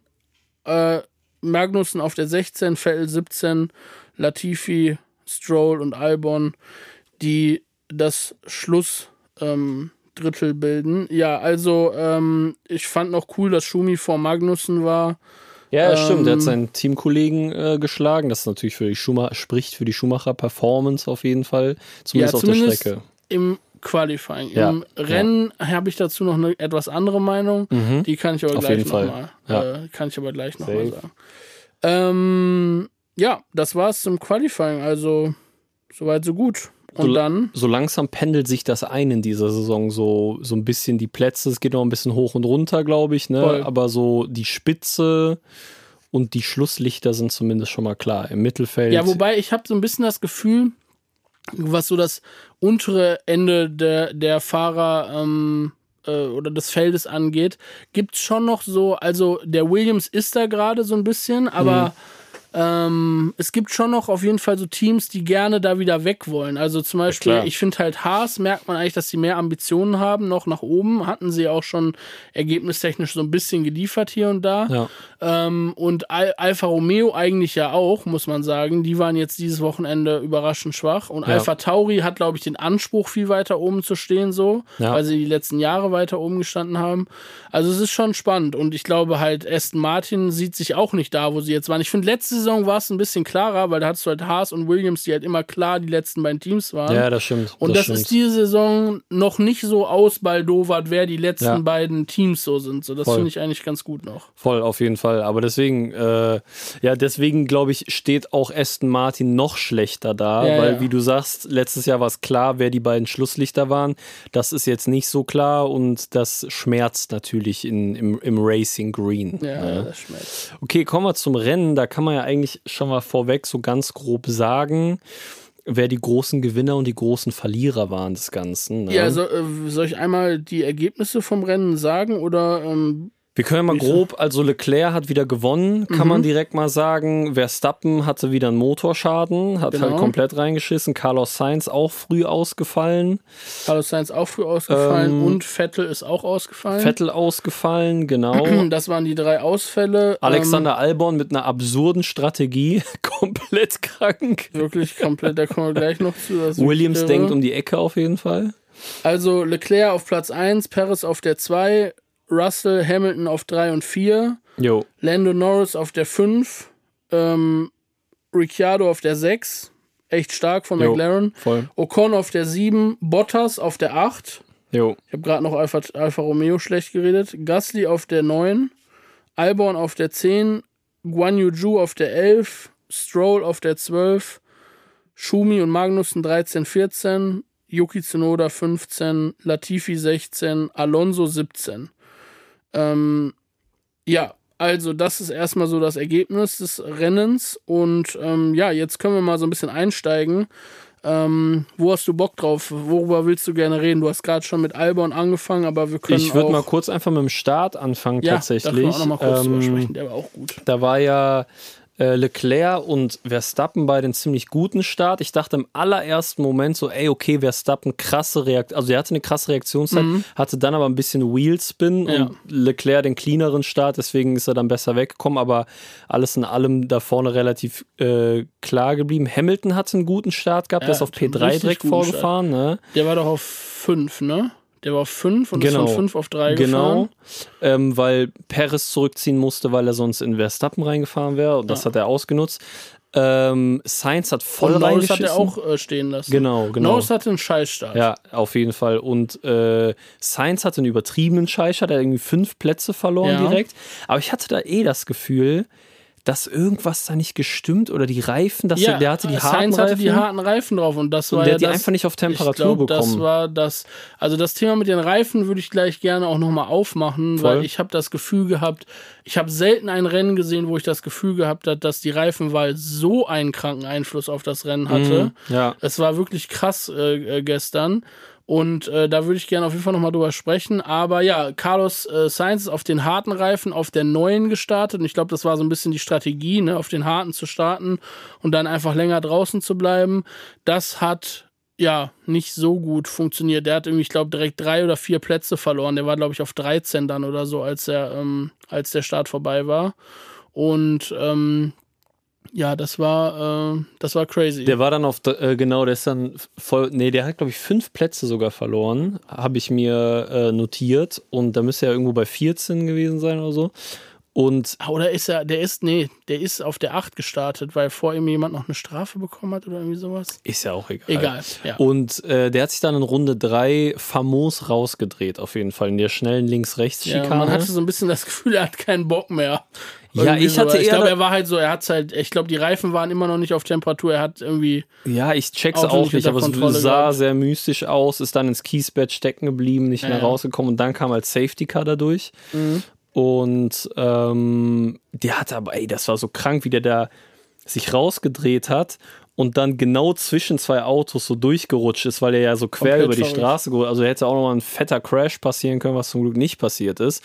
äh, Magnussen auf der 16, Vettel 17, Latifi, Stroll und Albon, die das Schluss ähm, Drittel bilden. Ja, also ähm, ich fand noch cool, dass Schumi vor Magnussen war. Ja, das stimmt. Ähm, hat seinen Teamkollegen äh, geschlagen. Das ist natürlich für die Schumacher, spricht für die Schumacher Performance auf jeden Fall. Zumindest ja, auf der Strecke. im Qualifying. Ja, Im Rennen habe ich dazu noch eine etwas andere Meinung. Die kann ich aber Mhm. Auf gleich nochmal. Ja. Äh, kann ich aber gleich nochmal sagen. Ähm, ja, das war's zum Qualifying. Also soweit so gut. Und So- dann So langsam pendelt sich das ein in dieser Saison. So, so ein bisschen die Plätze. Es geht noch ein bisschen hoch und runter, glaube ich. Ne? Voll. Aber so die Spitze und die Schlusslichter sind zumindest schon mal klar. Im Mittelfeld. Ja, wobei ich habe so ein bisschen das Gefühl, was so das untere Ende der, der Fahrer ähm, äh, oder des Feldes angeht, gibt's schon noch so, also der Williams ist da gerade so ein bisschen, aber ähm, es gibt schon noch auf jeden Fall so Teams, die gerne da wieder weg wollen. Also zum Beispiel, klar. ich finde halt Haas, merkt man eigentlich, dass sie mehr Ambitionen haben, noch nach oben. Hatten sie auch schon ergebnistechnisch so ein bisschen geliefert hier und da. Ja. Ähm, und Al Alfa Romeo eigentlich ja auch, muss man sagen. Die waren jetzt dieses Wochenende überraschend schwach. Und Ja. Alpha Tauri hat, glaube ich, den Anspruch, viel weiter oben zu stehen, so, Ja. weil sie die letzten Jahre weiter oben gestanden haben. Also es ist schon spannend. Und ich glaube halt, Aston Martin sieht sich auch nicht da, wo sie jetzt waren. Ich finde, letzte Saison war es ein bisschen klarer, weil da hattest du halt Haas und Williams, die halt immer klar die letzten beiden Teams waren. ja, das stimmt. Und das, stimmt. ist diese Saison noch nicht so ausbaldowert, wer die letzten Ja. beiden Teams so sind. So, das finde ich eigentlich ganz gut noch. Voll, auf jeden Fall. Aber deswegen, äh, ja, deswegen glaube ich, steht auch Aston Martin noch schlechter da, Ja, weil, ja. wie du sagst, letztes Jahr war es klar, wer die beiden Schlusslichter waren. Das ist jetzt nicht so klar und das schmerzt natürlich in, im, im Racing Green. Ja, ne? das schmeckt. Okay, kommen wir zum Rennen. Da kann man ja eigentlich schon mal vorweg so ganz grob sagen, wer die großen Gewinner und die großen Verlierer waren des Ganzen. Ne? Ja, so, äh, soll ich einmal die Ergebnisse vom Rennen sagen oder ähm, Wir können mal grob, also Leclerc hat wieder gewonnen, kann Mhm. man direkt mal sagen. Verstappen hatte wieder einen Motorschaden, hat Genau. halt komplett reingeschissen. Carlos Sainz auch früh ausgefallen. Carlos Sainz auch früh ausgefallen Ähm, und Vettel ist auch ausgefallen. Vettel ausgefallen, genau. Das waren die drei Ausfälle. Alexander Albon mit einer absurden Strategie, komplett krank. Ähm, wirklich komplett, da kommen wir gleich noch zu. Williams denkt um die Ecke auf jeden Fall. Also Leclerc auf Platz 1, Perez auf der 2, Russell, Hamilton auf 3 und 4, Jo, Lando Norris auf der 5, ähm, Ricciardo auf der 6, echt stark von Jo. McLaren, voll. Ocon auf der 7, Bottas auf der 8, Jo, ich habe gerade noch Alfa, Alfa Romeo schlecht geredet, Gasly auf der 9, Albon auf der 10, Guan Yu Zhu auf der 11, Stroll auf der 12, Schumi und Magnussen 13, 14, Yuki Tsunoda 15, Latifi 16, Alonso 17. Ähm, ja, also das ist erstmal so das Ergebnis des Rennens. Und ähm, ja, jetzt können wir mal so ein bisschen einsteigen. Ähm, wo hast du Bock drauf? Worüber willst du gerne reden? Du hast gerade schon mit Albon angefangen, aber wir können Ich würde mal kurz einfach mit dem Start anfangen, ja, tatsächlich. Da auch noch mal kurz Ähm, sprechen. Der war auch gut. Da war ja Leclerc und Verstappen bei den ziemlich guten Start. Ich dachte im allerersten Moment so, ey, okay, Verstappen krasse Reaktion, also er hatte eine krasse Reaktionszeit, hatte dann aber ein bisschen Wheelspin Mhm. Ja. und Leclerc den cleaneren Start, deswegen ist er dann besser weggekommen, aber alles in allem da vorne relativ äh, klar geblieben. Hamilton hatte einen guten Start gehabt, Ja, der ist auf hat einen P3 richtig direkt vorgefahren, ne? Der war doch auf 5, ne? Der war auf 5 und ist Genau. von 5 auf 3 Genau, gefahren. ähm, weil Perez zurückziehen musste, weil er sonst in Verstappen reingefahren wäre und das Ja. hat er ausgenutzt. Ähm, Sainz hat voll Und Norris hat er auch äh, stehen lassen. Genau, genau. Norris hatte einen Scheißstart. Ja, auf jeden Fall. Und äh, Sainz hatte einen übertriebenen Scheißer, der hat irgendwie fünf Plätze verloren Ja. direkt. Aber ich hatte da eh das Gefühl, dass irgendwas da nicht gestimmt oder die Reifen, dass der, der hatte die harten Sainz hatte Reifen die harten Reifen drauf und das war der ja hat die das, einfach nicht auf Temperatur ich glaub, Das bekommen. war das, also das Thema mit den Reifen würde ich gleich gerne auch nochmal aufmachen, Voll. weil ich habe das Gefühl gehabt, ich habe selten ein Rennen gesehen, wo ich das Gefühl gehabt habe, dass die Reifenwahl so einen kranken Einfluss auf das Rennen hatte. Mhm, ja. Es war wirklich krass äh, äh, gestern. Und äh, da würde ich gerne auf jeden Fall nochmal drüber sprechen. Aber ja, Carlos äh, Sainz ist auf den harten Reifen auf der neuen gestartet. Und ich glaube, das war so ein bisschen die Strategie, ne, auf den harten zu starten und dann einfach länger draußen zu bleiben. Das hat ja nicht so gut funktioniert. Der hat irgendwie, ich glaube, direkt drei oder vier Plätze verloren. Der war, glaube ich, auf 13 dann oder so, als der, ähm, als der Start vorbei war. Und ähm, ja, das war, äh, das war crazy. Der war dann auf, äh, genau, der ist dann voll, nee, der hat, glaube ich, fünf Plätze sogar verloren, habe ich mir äh, notiert. Und da müsste er irgendwo bei 14 gewesen sein oder so. Und Ah, Oder ist er, der ist, nee, der ist auf der 8 gestartet, weil vor ihm jemand noch eine Strafe bekommen hat oder irgendwie sowas. ist ja auch egal. Egal, ja. Und äh, der hat sich dann in Runde 3 famos rausgedreht, auf jeden Fall, in der schnellen Ja, Links-Rechts-Schikane. man hatte so ein bisschen das Gefühl, er hat keinen Bock mehr. Ja, ich hatte so. Ich eher glaube, da- er war halt so, er hat halt, ich glaube, die Reifen waren immer noch nicht auf Temperatur. Er hat irgendwie, Ja, ich check's Auto auch nicht aber es sah sehr mystisch aus, ist dann ins Kiesbett stecken geblieben, nicht Ja, mehr ja. rausgekommen und dann kam als Safety Car dadurch. Mhm. Und ähm, der hatte aber, ey, das war so krank, wie der da sich rausgedreht hat und dann genau zwischen zwei Autos so durchgerutscht ist, weil er ja so quer Komplett über die verrückt. Straße geholt. Also hätte auch noch mal ein fetter Crash passieren können, was zum Glück nicht passiert ist.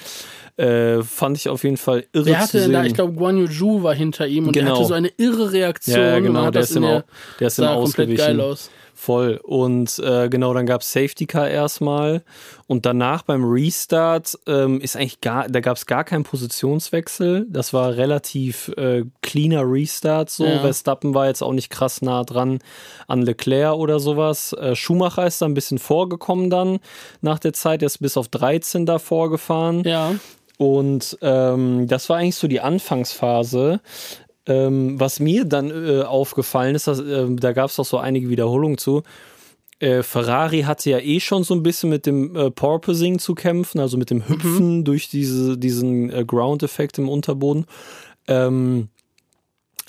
Äh, fand ich auf jeden Fall irre der zu hatte, sehen. da, ich glaube, Guan Yu Zhu war hinter ihm und der Genau. hatte so eine irre Reaktion. ja, genau, hat der das ist, der, der ist im sah komplett Ausgewichen. geil aus. Voll. Und äh, genau, dann gab es Safety Car erstmal. Und danach beim Restart ähm, ist eigentlich gar, da gab es gar keinen Positionswechsel. Das war relativ äh, cleaner Restart so. Ja. Verstappen war jetzt auch nicht krass nah dran an Leclerc oder sowas. Äh, Schumacher ist da ein bisschen vorgekommen dann nach der Zeit. Er ist bis auf 13 da vorgefahren. Ja. Und ähm, das war eigentlich so die Anfangsphase. Ähm, was mir dann äh, aufgefallen ist, dass, äh, da gab es auch so einige Wiederholungen zu. Äh, Ferrari hatte ja eh schon so ein bisschen mit dem äh, Porpoising zu kämpfen, also mit dem Hüpfen durch diese, diesen äh, Ground-Effekt im Unterboden. Ähm,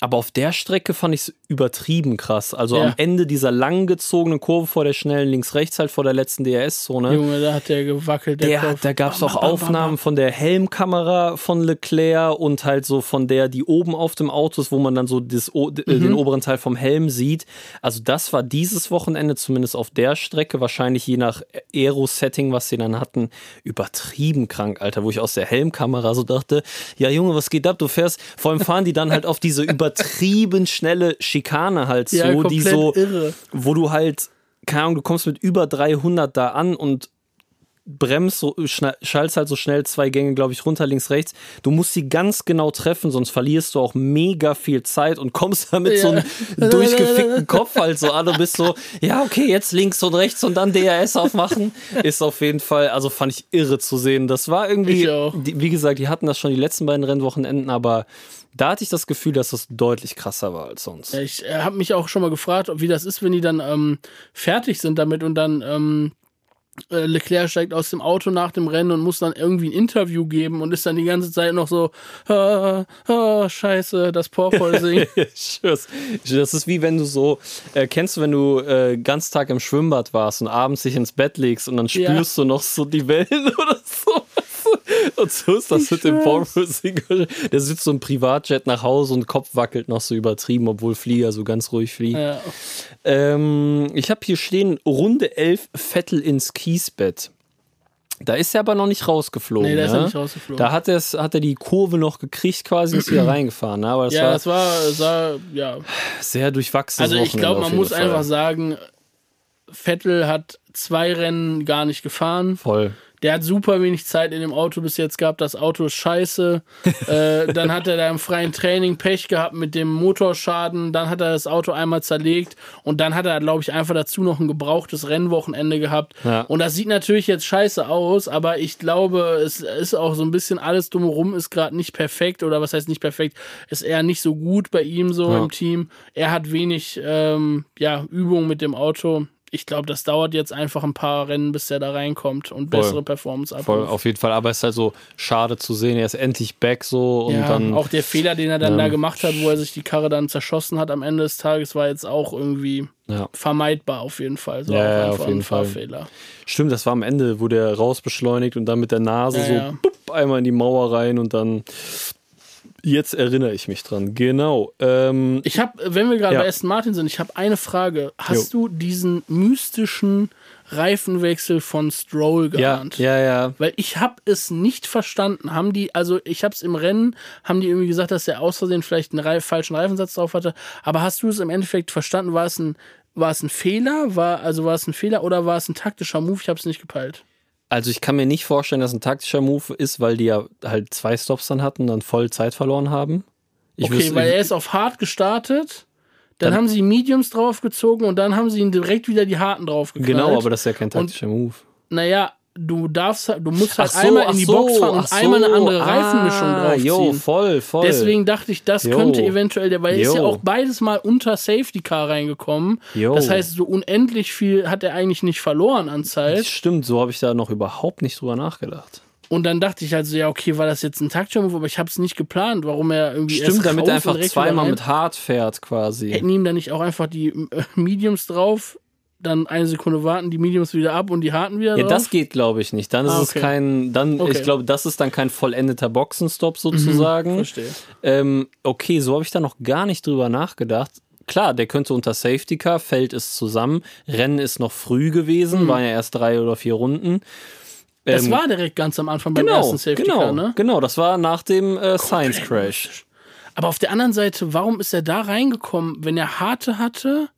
aber auf der Strecke fand ich es übertrieben krass. Also Ja. am Ende dieser langgezogenen Kurve vor der schnellen links-rechts, halt vor der letzten DRS-Zone. Junge, da hat der gewackelt. Der Der, Kopf. da gab es Bam, auch bam, bam, Aufnahmen von der Helmkamera von Leclerc und halt so von der, die oben auf dem Auto ist, wo man dann so das, äh, Mhm. den oberen Teil vom Helm sieht. Also das war dieses Wochenende zumindest auf der Strecke, wahrscheinlich je nach Aero-Setting, was sie dann hatten, übertrieben krank, Alter, wo ich aus der Helmkamera so dachte, ja Junge, was geht ab? Du fährst, vor allem fahren die dann halt auf diese übertrieben schnelle Schikane halt so, Ja, die so, irre. wo du halt, keine Ahnung, du kommst mit über 300 da an und bremst so, schallst halt so schnell zwei Gänge, glaube ich, runter, links, rechts. Du musst sie ganz genau treffen, sonst verlierst du auch mega viel Zeit und kommst da mit so einem durchgefickten Kopf halt so an und bist so, ja, okay, jetzt links und rechts und dann DRS aufmachen. Ist auf jeden Fall, also fand ich irre zu sehen. Das war irgendwie, die, wie gesagt, die hatten das schon die letzten beiden Rennwochenenden, aber da hatte ich das Gefühl, dass das deutlich krasser war als sonst. Ja, Ich äh, habe mich auch schon mal gefragt, wie das ist, wenn die dann ähm, fertig sind damit und dann ähm, äh, Leclerc steigt aus dem Auto nach dem Rennen und muss dann irgendwie ein Interview geben und ist dann die ganze Zeit noch so, ah, ah, scheiße, das Porpoising. Das ist wie wenn du so, äh, kennst du, wenn du äh, ganz Tag im Schwimmbad warst und abends dich ins Bett legst und dann Ja. spürst du noch so die Wellen oder. Und so ist das mit dem Formel-Sieg. Der sitzt so im Privatjet nach Hause und Kopf wackelt noch so übertrieben, obwohl Flieger so ganz ruhig fliegen. Ja. Ähm, ich habe hier stehen, Runde 11, Vettel ins Kiesbett. Da ist er aber noch nicht rausgeflogen. Nee, da ist ne? er nicht rausgeflogen. Da hat, er's, hat er die Kurve noch gekriegt quasi und ist wieder reingefahren. Ne? Aber das ja, war das war, das war ja. sehr durchwachsenes Also ich glaube, man muss Fall. einfach sagen, Vettel hat zwei Rennen gar nicht gefahren. Voll. Der hat super wenig Zeit in dem Auto bis jetzt gehabt. Das Auto ist scheiße. äh, dann hat er da im freien Training Pech gehabt mit dem Motorschaden. Dann hat er das Auto einmal zerlegt. Und dann hat er, glaube ich, einfach dazu noch ein gebrauchtes Rennwochenende gehabt. Ja. Und das sieht natürlich jetzt scheiße aus. Aber ich glaube, es ist auch so ein bisschen alles drumherum ist gerade nicht perfekt. Oder was heißt nicht perfekt? Ist eher nicht so gut bei ihm so Ja. im Team. Er hat wenig ähm, ja, Übung mit dem Auto. Ich glaube, das dauert jetzt einfach ein paar Rennen, bis er da reinkommt und Voll. bessere Performance abruft. Voll, auf jeden Fall. Aber es ist halt so schade zu sehen. Er ist endlich back so und ja, dann. auch der Fehler, den er dann Ja. da gemacht hat, wo er sich die Karre dann zerschossen hat am Ende des Tages, war jetzt auch irgendwie ja. vermeidbar auf jeden Fall. So Ja, auch ja, einfach auf jeden ein Fall. Fahrfehler. Stimmt, das war am Ende, wo der rausbeschleunigt und dann mit der Nase so bupp, einmal in die Mauer rein und dann. Jetzt erinnere ich mich dran. Genau. Ähm, Ich habe, wenn wir gerade Ja. bei Aston Martin sind, ich habe eine Frage. Hast du diesen mystischen Reifenwechsel von Stroll ja, geahnt? ja, ja. Weil ich habe es nicht verstanden. Haben die, also ich habe es im Rennen, haben die irgendwie gesagt, dass der aus Versehen vielleicht einen Reif, falschen Reifensatz drauf hatte. Aber hast du es im Endeffekt verstanden? War es ein, war es ein Fehler? War, also war es ein Fehler oder war es ein taktischer Move? Ich habe es nicht gepeilt. Also ich kann mir nicht vorstellen, dass ein taktischer Move ist, weil die ja halt zwei Stops dann hatten und dann voll Zeit verloren haben. Ich Okay, wüsste- weil er ist auf hart gestartet. Dann, Dann- haben sie Mediums draufgezogen und dann haben sie ihn direkt wieder die harten draufgeknallt. Genau, aber das ist ja kein taktischer Move. Naja, du darfst, halt- du musst halt so, einmal in die so, Box fahren und so. einmal eine andere Ah, Reifenmischung draufziehen. Jo, voll, voll. Deswegen dachte ich, das Jo. könnte eventuell der, weil er ist ja auch beides mal unter Safety Car reingekommen. Jo. Das heißt, so unendlich viel hat er eigentlich nicht verloren an Das Zeit. stimmt, so habe ich da noch überhaupt nicht drüber nachgedacht. Und dann dachte ich halt so, ja, okay, war das jetzt ein taktischer Move, aber ich habe es nicht geplant, warum er irgendwie erst Stimmt, damit er einfach zweimal mit hart fährt quasi. Hätten ihm dann nicht auch einfach die äh, Mediums drauf, dann eine Sekunde warten, die Mediums wieder ab und die harten wieder Ja, drauf? das geht, glaube ich, nicht. Dann ist Ah, es okay. kein, dann, Okay. Mhm. ich glaube, das ist dann kein vollendeter Boxenstopp sozusagen. Verstehe. Ähm, okay, so habe ich da noch gar nicht drüber nachgedacht. Klar, der könnte unter Safety Car, fällt es zusammen. Rennen ist noch früh gewesen, waren ja erst drei oder vier Runden. Mhm. Das Ähm, war direkt ganz am Anfang beim genau, ersten Safety genau, Car, ne? genau, das war nach dem äh, Science Crash. Aber auf der anderen Seite, warum ist er da reingekommen, wenn er harte hatte?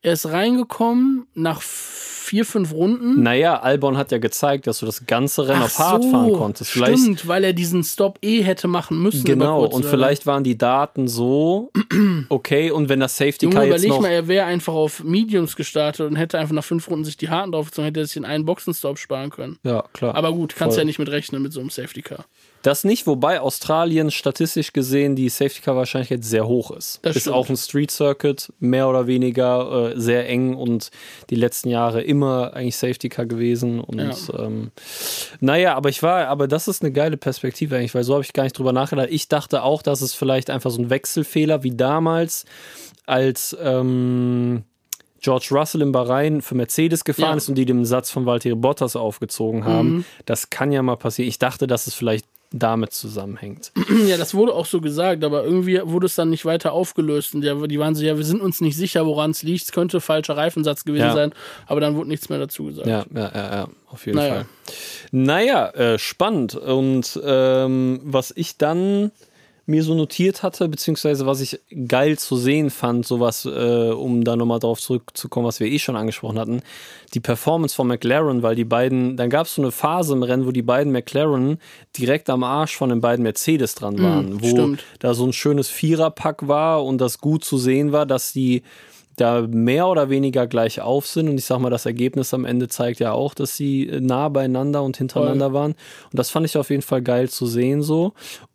Er ist reingekommen nach vier, fünf Runden. Naja, Albon hat ja gezeigt, dass du das ganze Rennen Ach auf hart so, fahren konntest. Vielleicht, Stimmt, weil er diesen Stop eh hätte machen müssen. genau, und oder vielleicht waren die Daten so okay und wenn das Safety Junge, Car jetzt überleg noch mal, er wäre einfach auf Mediums gestartet und hätte einfach nach fünf Runden sich die Harten draufgezogen, hätte er sich in einen Boxenstopp sparen können. ja, klar. Aber gut, kannst Voll. ja nicht mit rechnen mit so einem Safety Car. Das nicht, wobei Australien statistisch gesehen die Safety Car Wahrscheinlichkeit sehr hoch ist. Das ist stimmt. auch ein Street Circuit, mehr oder weniger äh, sehr eng und die letzten Jahre immer eigentlich Safety Car gewesen. Und Ja. ähm, naja, aber ich war, aber das ist eine geile Perspektive eigentlich, weil so habe ich gar nicht drüber nachgedacht. Ich dachte auch, dass es vielleicht einfach so ein Wechselfehler wie damals, als ähm, George Russell in Bahrain für Mercedes gefahren Ja. ist und die den Satz von Valtteri Bottas aufgezogen haben. Mhm. Das kann ja mal passieren. Ich dachte, dass es vielleicht damit zusammenhängt. Ja, das wurde auch so gesagt, aber irgendwie wurde es dann nicht weiter aufgelöst. Und die, waren so, ja, wir sind uns nicht sicher, woran es liegt. Es könnte falscher Reifensatz gewesen Ja. sein, aber dann wurde nichts mehr dazu gesagt. Ja, ja, ja, ja auf jeden Naja. Fall. Naja, äh, spannend. Und ähm, was ich dann mir so notiert hatte, beziehungsweise was ich geil zu sehen fand, sowas, äh, um da nochmal drauf zurückzukommen, was wir eh schon angesprochen hatten, die Performance von McLaren, weil die beiden, dann gab es so eine Phase im Rennen, wo die beiden McLaren direkt am Arsch von den beiden Mercedes dran waren, wo Mhm, stimmt. da so ein schönes Viererpack war und das gut zu sehen war, dass die da mehr oder weniger gleich auf sind. Und ich sag mal, das Ergebnis am Ende zeigt ja auch, dass sie äh, nah beieinander und hintereinander waren. Und das fand ich auf jeden Fall geil zu sehen so.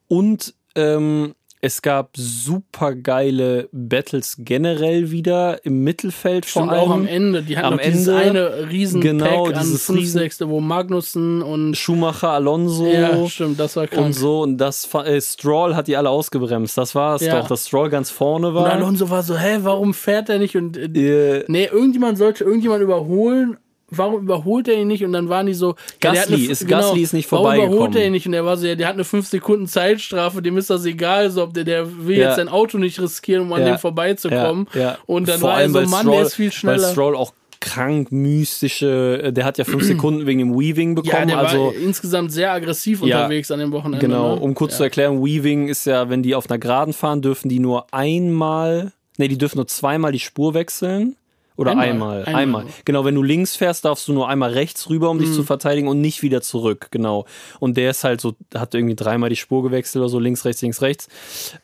Und ähm, es gab super geile Battles generell wieder im Mittelfeld Stimmt, vor allem. auch am Ende. Die hatten Am dieses Ende, eine riesen genau, Pack an dieses riesen- Sechste, wo Magnussen und Schumacher, Alonso. ja, stimmt, das war krank. und so und das äh, Stroll hat die alle ausgebremst. Das war es Ja. doch, dass Stroll ganz vorne Und war. Alonso war so, hä, warum fährt er nicht? Und äh, Äh, nee, irgendjemand sollte irgendjemand überholen, warum überholt er ihn nicht? Und dann waren die so, ja, Gasly eine- ist- Gasly ist nicht Warum überholt er ihn nicht? Und er war so, ja, der hat eine 5 Sekunden Zeitstrafe, dem ist das egal, so, ob der, der will Ja. jetzt sein Auto nicht riskieren, um an Ja. dem vorbeizukommen. Ja, ja. Und dann Vor war er so, weil Mann, Stroll, der ist viel Weil schneller. Stroll auch krank mystische, äh, der hat ja fünf Sekunden wegen dem Weaving Ja, bekommen. der also war insgesamt sehr aggressiv Ja. unterwegs an dem Wochenende. Genau, ne? um kurz ja. zu erklären, Weaving ist ja, wenn die auf einer Geraden fahren, dürfen die nur einmal, nee, die dürfen nur zweimal die Spur wechseln. Oder Einmal, einmal, einmal. Genau, wenn du links fährst, darfst du nur einmal rechts rüber, um dich Mhm. zu verteidigen und nicht wieder zurück. Genau. Und der ist halt so, hat irgendwie dreimal die Spur gewechselt oder so, links, rechts, links, rechts.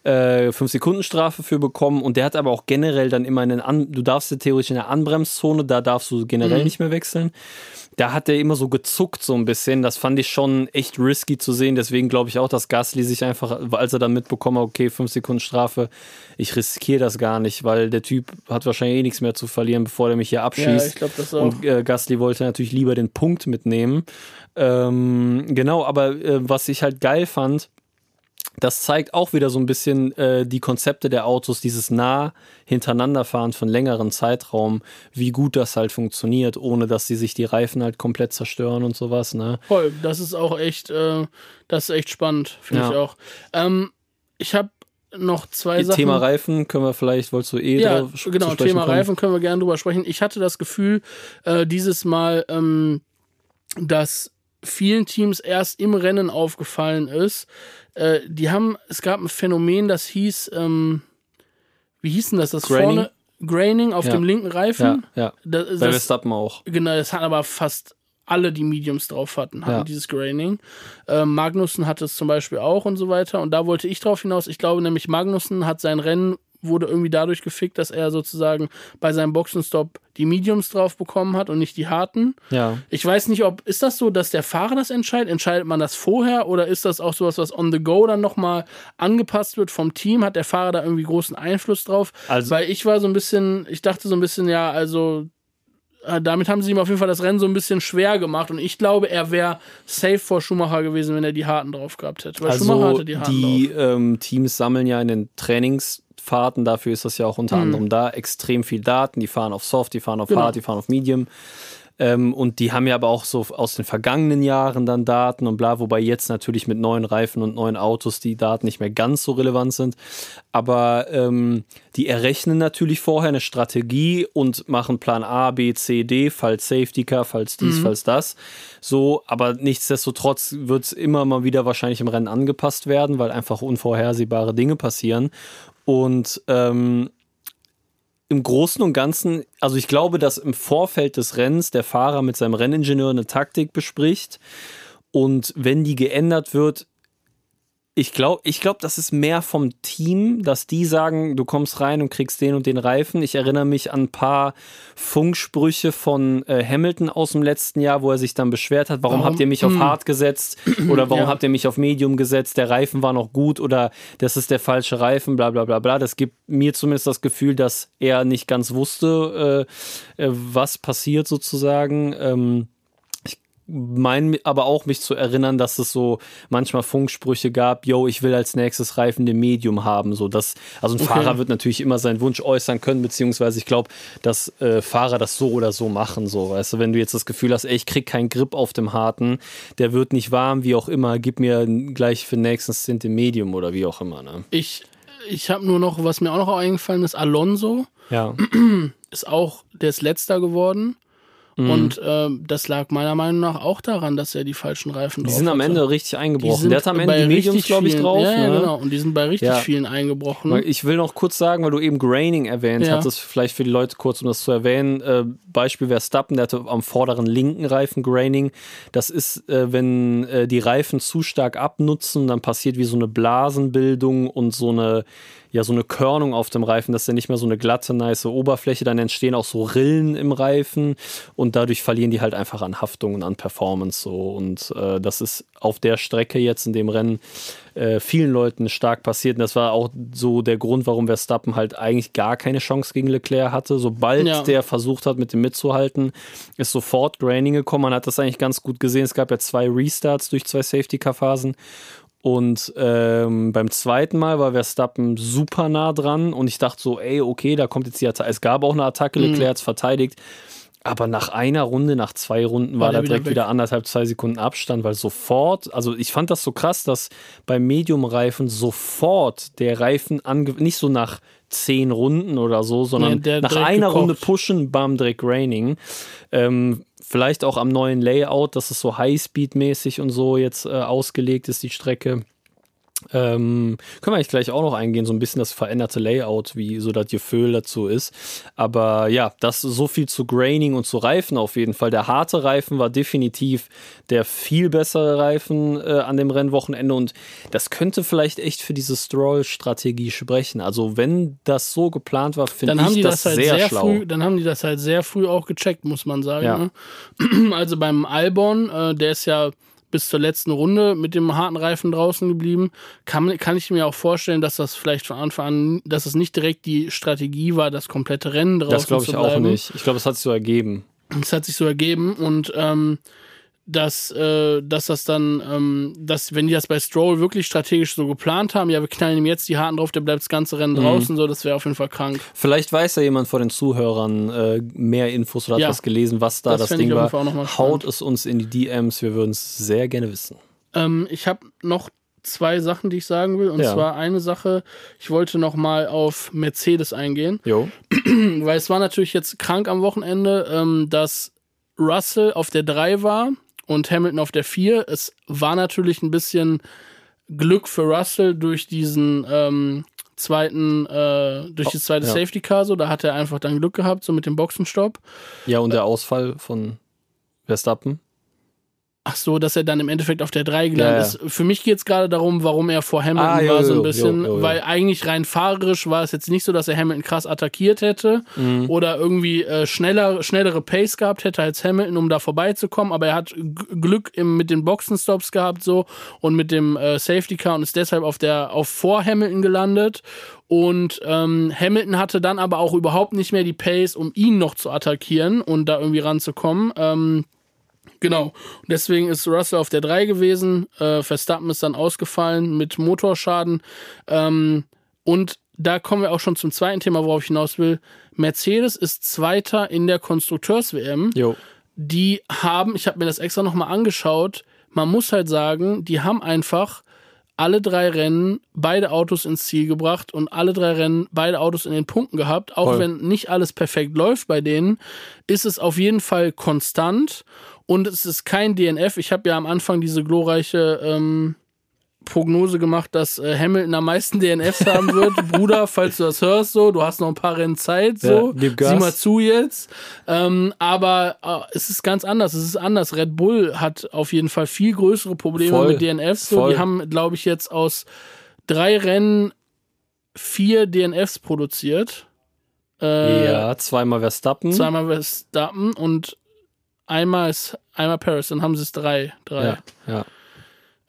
Äh, fünf Sekunden Strafe für bekommen. Und der hat aber auch generell dann immer einen An du darfst ja theoretisch in der Anbremszone, da darfst du generell Mhm. nicht mehr wechseln. Da hat er immer so gezuckt so ein bisschen. Das fand ich schon echt risky zu sehen. Deswegen glaube ich auch, dass Gasly sich einfach, als er dann mitbekommen hat, okay, fünf Sekunden Strafe, ich riskiere das gar nicht, weil der Typ hat wahrscheinlich eh nichts mehr zu verlieren, bevor der mich hier Ja, abschießt. ich glaube das auch. Und äh, Gasly wollte natürlich lieber den Punkt mitnehmen. Ähm, genau, aber äh, was ich halt geil fand, das zeigt auch wieder so ein bisschen äh, die Konzepte der Autos, dieses nah hintereinanderfahren von längeren Zeitraum, wie gut das halt funktioniert, ohne dass sie sich die Reifen halt komplett zerstören und sowas. Ne? Voll, das ist auch echt, äh, das ist echt spannend, finde Ja. ich auch. Ähm, ich habe noch zwei Sachen. Thema Reifen können wir vielleicht, wolltest du eh Ja, drauf genau, Thema kommen? Reifen können wir gerne drüber sprechen. Ich hatte das Gefühl, äh, dieses Mal, ähm, dass vielen Teams erst im Rennen aufgefallen ist. Äh, die haben, es gab ein Phänomen, das hieß, ähm, wie hieß denn das? Das Graining? vorne Graining auf Ja. dem linken Ja, Reifen. ja. Das, Bei das, Verstappen auch. Genau, das hatten aber fast alle, die Mediums drauf hatten, hatten Ja. dieses Graining. Ähm, Magnussen hatte es zum Beispiel auch und so weiter. Und da wollte ich drauf hinaus. Ich glaube nämlich, Magnussen hat sein Rennen wurde irgendwie dadurch gefickt, dass er sozusagen bei seinem Boxenstopp die Mediums drauf bekommen hat und nicht die harten. Ja. Ich weiß nicht, ob ist das so, dass der Fahrer das entscheidet? Entscheidet man das vorher oder ist das auch sowas, was on the go dann nochmal angepasst wird vom Team? Hat der Fahrer da irgendwie großen Einfluss drauf? Also- Weil ich war so ein bisschen, ich dachte so ein bisschen, ja, also äh, damit haben sie ihm auf jeden Fall das Rennen so ein bisschen schwer gemacht und ich glaube, er wäre safe vor Schumacher gewesen, wenn er die harten drauf gehabt hätte. Weil Schumacher Also hatte die harten die drauf. ähm, Teams sammeln ja in den Trainingsfahrten, dafür ist das ja auch unter Mhm. anderem da, extrem viel Daten. Die fahren auf Soft, die fahren auf Genau. Hard, die fahren auf Medium. Ähm, und die haben ja aber auch so aus den vergangenen Jahren dann Daten und bla, wobei jetzt natürlich mit neuen Reifen und neuen Autos die Daten nicht mehr ganz so relevant sind. Aber ähm, die errechnen natürlich vorher eine Strategie und machen Plan A, B, C, D, falls Safety Car, falls dies, falls das. So, aber nichtsdestotrotz wird es immer mal wieder wahrscheinlich im Rennen angepasst werden, weil einfach unvorhersehbare Dinge passieren. Und ähm, im Großen und Ganzen, also ich glaube, dass im Vorfeld des Rennens der Fahrer mit seinem Renningenieur eine Taktik bespricht. Und wenn die geändert wird, ich glaube, ich glaub, das ist mehr vom Team, dass die sagen, du kommst rein und kriegst den und den Reifen. Ich erinnere mich an ein paar Funksprüche von äh, Hamilton aus dem letzten Jahr, wo er sich dann beschwert hat, warum, Warum? habt ihr mich auf Hard gesetzt oder warum Ja. habt ihr mich auf Medium gesetzt? Der Reifen war noch gut oder das ist der falsche Reifen, bla bla bla bla. Das gibt mir zumindest das Gefühl, dass er nicht ganz wusste, äh, äh, was passiert sozusagen. Ähm, meine aber auch mich zu erinnern, dass es so manchmal Funksprüche gab, yo, ich will als nächstes Reifen den Medium haben, so das, also ein Okay. Fahrer wird natürlich immer seinen Wunsch äußern können, beziehungsweise ich glaube, dass äh, Fahrer das so oder so machen, so, weißt du, wenn du jetzt das Gefühl hast, ey, ich krieg keinen Grip auf dem Harten, der wird nicht warm, wie auch immer, gib mir gleich für den nächsten Stint den Medium oder wie auch immer, ne? Ich, ich habe nur noch, was mir auch noch eingefallen ist, Alonso Ja, ist auch, der ist letzter geworden. Mhm. Und ähm, das lag meiner Meinung nach auch daran, dass er die falschen Reifen die drauf sind am hatte. Ende richtig Die eingebrochen. Der hat am Ende die Mediums, glaube ich, drauf. Ja, ja, ne? genau. Und die sind bei richtig Ja. vielen eingebrochen. Ich will noch kurz sagen, weil du eben Graining erwähnt Ja. hattest, vielleicht für die Leute kurz, um das zu erwähnen. Äh, Beispiel Verstappen, der hatte am vorderen linken Reifen Graining. Das ist, äh, wenn äh, die Reifen zu stark abnutzen, dann passiert wie so eine Blasenbildung und so eine, ja, so eine Körnung auf dem Reifen, dass der nicht mehr so eine glatte, nice Oberfläche, dann entstehen auch so Rillen im Reifen und dadurch verlieren die halt einfach an Haftung und an Performance so. Und äh, das ist auf der Strecke jetzt in dem Rennen äh, vielen Leuten stark passiert. Und das war auch so der Grund, warum Verstappen halt eigentlich gar keine Chance gegen Leclerc hatte. Sobald Ja. der versucht hat, mit dem mitzuhalten, ist sofort Graining gekommen. Man hat das eigentlich ganz gut gesehen. Es gab ja zwei Restarts durch zwei Safety-Car-Phasen. Und ähm, beim zweiten Mal war Verstappen super nah dran und ich dachte so, ey, okay, da kommt jetzt die Attacke. Es gab auch eine Attacke, Leclerc hat's verteidigt. Aber nach einer Runde, nach zwei Runden war, War der da direkt wieder wieder anderthalb, zwei Sekunden Abstand, weil sofort, also ich fand das so krass, dass beim Medium-Reifen sofort der Reifen ange nicht so nach zehn Runden oder so, sondern Nee, nach einer gekocht. Runde pushen, bam, direkt Raining. Ähm, vielleicht auch am neuen Layout, dass es so Highspeed-mäßig und so jetzt äh, ausgelegt ist, die Strecke. Ähm, können wir eigentlich gleich auch noch eingehen, so ein bisschen das veränderte Layout, wie so das Gefühl dazu ist. Aber ja, das so viel zu Graining und zu Reifen auf jeden Fall. Der harte Reifen war definitiv der viel bessere Reifen äh, an dem Rennwochenende und das könnte vielleicht echt für diese Stroll-Strategie sprechen. Also wenn das so geplant war, finde ich das, das, halt sehr, sehr, schlau. früh, dann haben die das halt sehr früh auch gecheckt, muss man sagen. Ja. Ne? Also beim Albon, äh, der ist ja bis zur letzten Runde mit dem harten Reifen draußen geblieben, kann, kann ich mir auch vorstellen, dass das vielleicht von Anfang an, dass es nicht direkt die Strategie war, das komplette Rennen draußen Das glaube zu ich bleiben. auch nicht. Ich glaube, es hat sich so ergeben. Es hat sich so ergeben und ähm, dass, äh, dass das dann, ähm, dass, wenn die das bei Stroll wirklich strategisch so geplant haben, ja, wir knallen ihm jetzt die Harten drauf, der bleibt das ganze Mhm. Rennen draußen, so, das wäre auf jeden Fall krank. Vielleicht weiß ja jemand von den Zuhörern äh, mehr Infos oder hat Ja. was gelesen, was da Das das, Ding war. Haut es uns in die DMs, wir würden es sehr gerne wissen. Ähm, ich habe noch zwei Sachen, die ich sagen will. Und Ja. zwar eine Sache, ich wollte noch mal auf Mercedes eingehen, Jo. weil es war natürlich jetzt krank am Wochenende, ähm, dass Russell auf der 3 war und Hamilton auf der 4. Es war natürlich ein bisschen Glück für Russell durch diesen ähm, zweiten, äh, durch das zweite ja. Safety Car, so, da hat er einfach dann Glück gehabt, so mit dem Boxenstopp. Ja, und der Ausfall von Verstappen. Ach so, dass er dann im Endeffekt auf der 3 gelandet Ja, ja. ist. Für mich geht es gerade darum, warum er vor Hamilton Ah, jo, war, so ein bisschen, jo, jo, weil eigentlich rein fahrerisch war es jetzt nicht so, dass er Hamilton krass attackiert hätte Mhm. oder irgendwie äh, schneller, schnellere Pace gehabt hätte als Hamilton, um da vorbeizukommen, aber er hat Glück im, mit den Boxenstops gehabt so und mit dem äh, Safety Car und ist deshalb auf der auf vor Hamilton gelandet und ähm, Hamilton hatte dann aber auch überhaupt nicht mehr die Pace, um ihn noch zu attackieren und da irgendwie ranzukommen. Ähm, Genau. Und deswegen ist Russell auf der 3 gewesen. Äh, Verstappen ist dann ausgefallen mit Motorschaden. Ähm, und da kommen wir auch schon zum zweiten Thema, worauf ich hinaus will. Mercedes ist Zweiter in der Konstrukteurs-WM. Die haben, ich habe mir das extra nochmal angeschaut, man muss halt sagen, die haben einfach alle drei Rennen beide Autos ins Ziel gebracht und alle drei Rennen beide Autos in den Punkten gehabt. Auch Voll. wenn nicht alles perfekt läuft bei denen, ist es auf jeden Fall konstant und es ist kein DNF. Ich habe ja am Anfang diese glorreiche ähm, Prognose gemacht, dass äh, Hamilton am meisten DNFs haben wird. Bruder, falls du das hörst, so, du hast noch ein paar Rennen Zeit, so, Ja, sieh mal zu jetzt. Ähm, aber äh, es ist ganz anders. Es ist anders. Red Bull hat auf jeden Fall viel größere Probleme Voll. mit DNFs. So. Voll. Die haben, glaube ich, jetzt aus drei Rennen vier DNFs produziert. Äh, ja, zweimal Verstappen. Zweimal Verstappen und einmal ist einmal Paris. Dann haben sie es drei. drei. Ja, ja.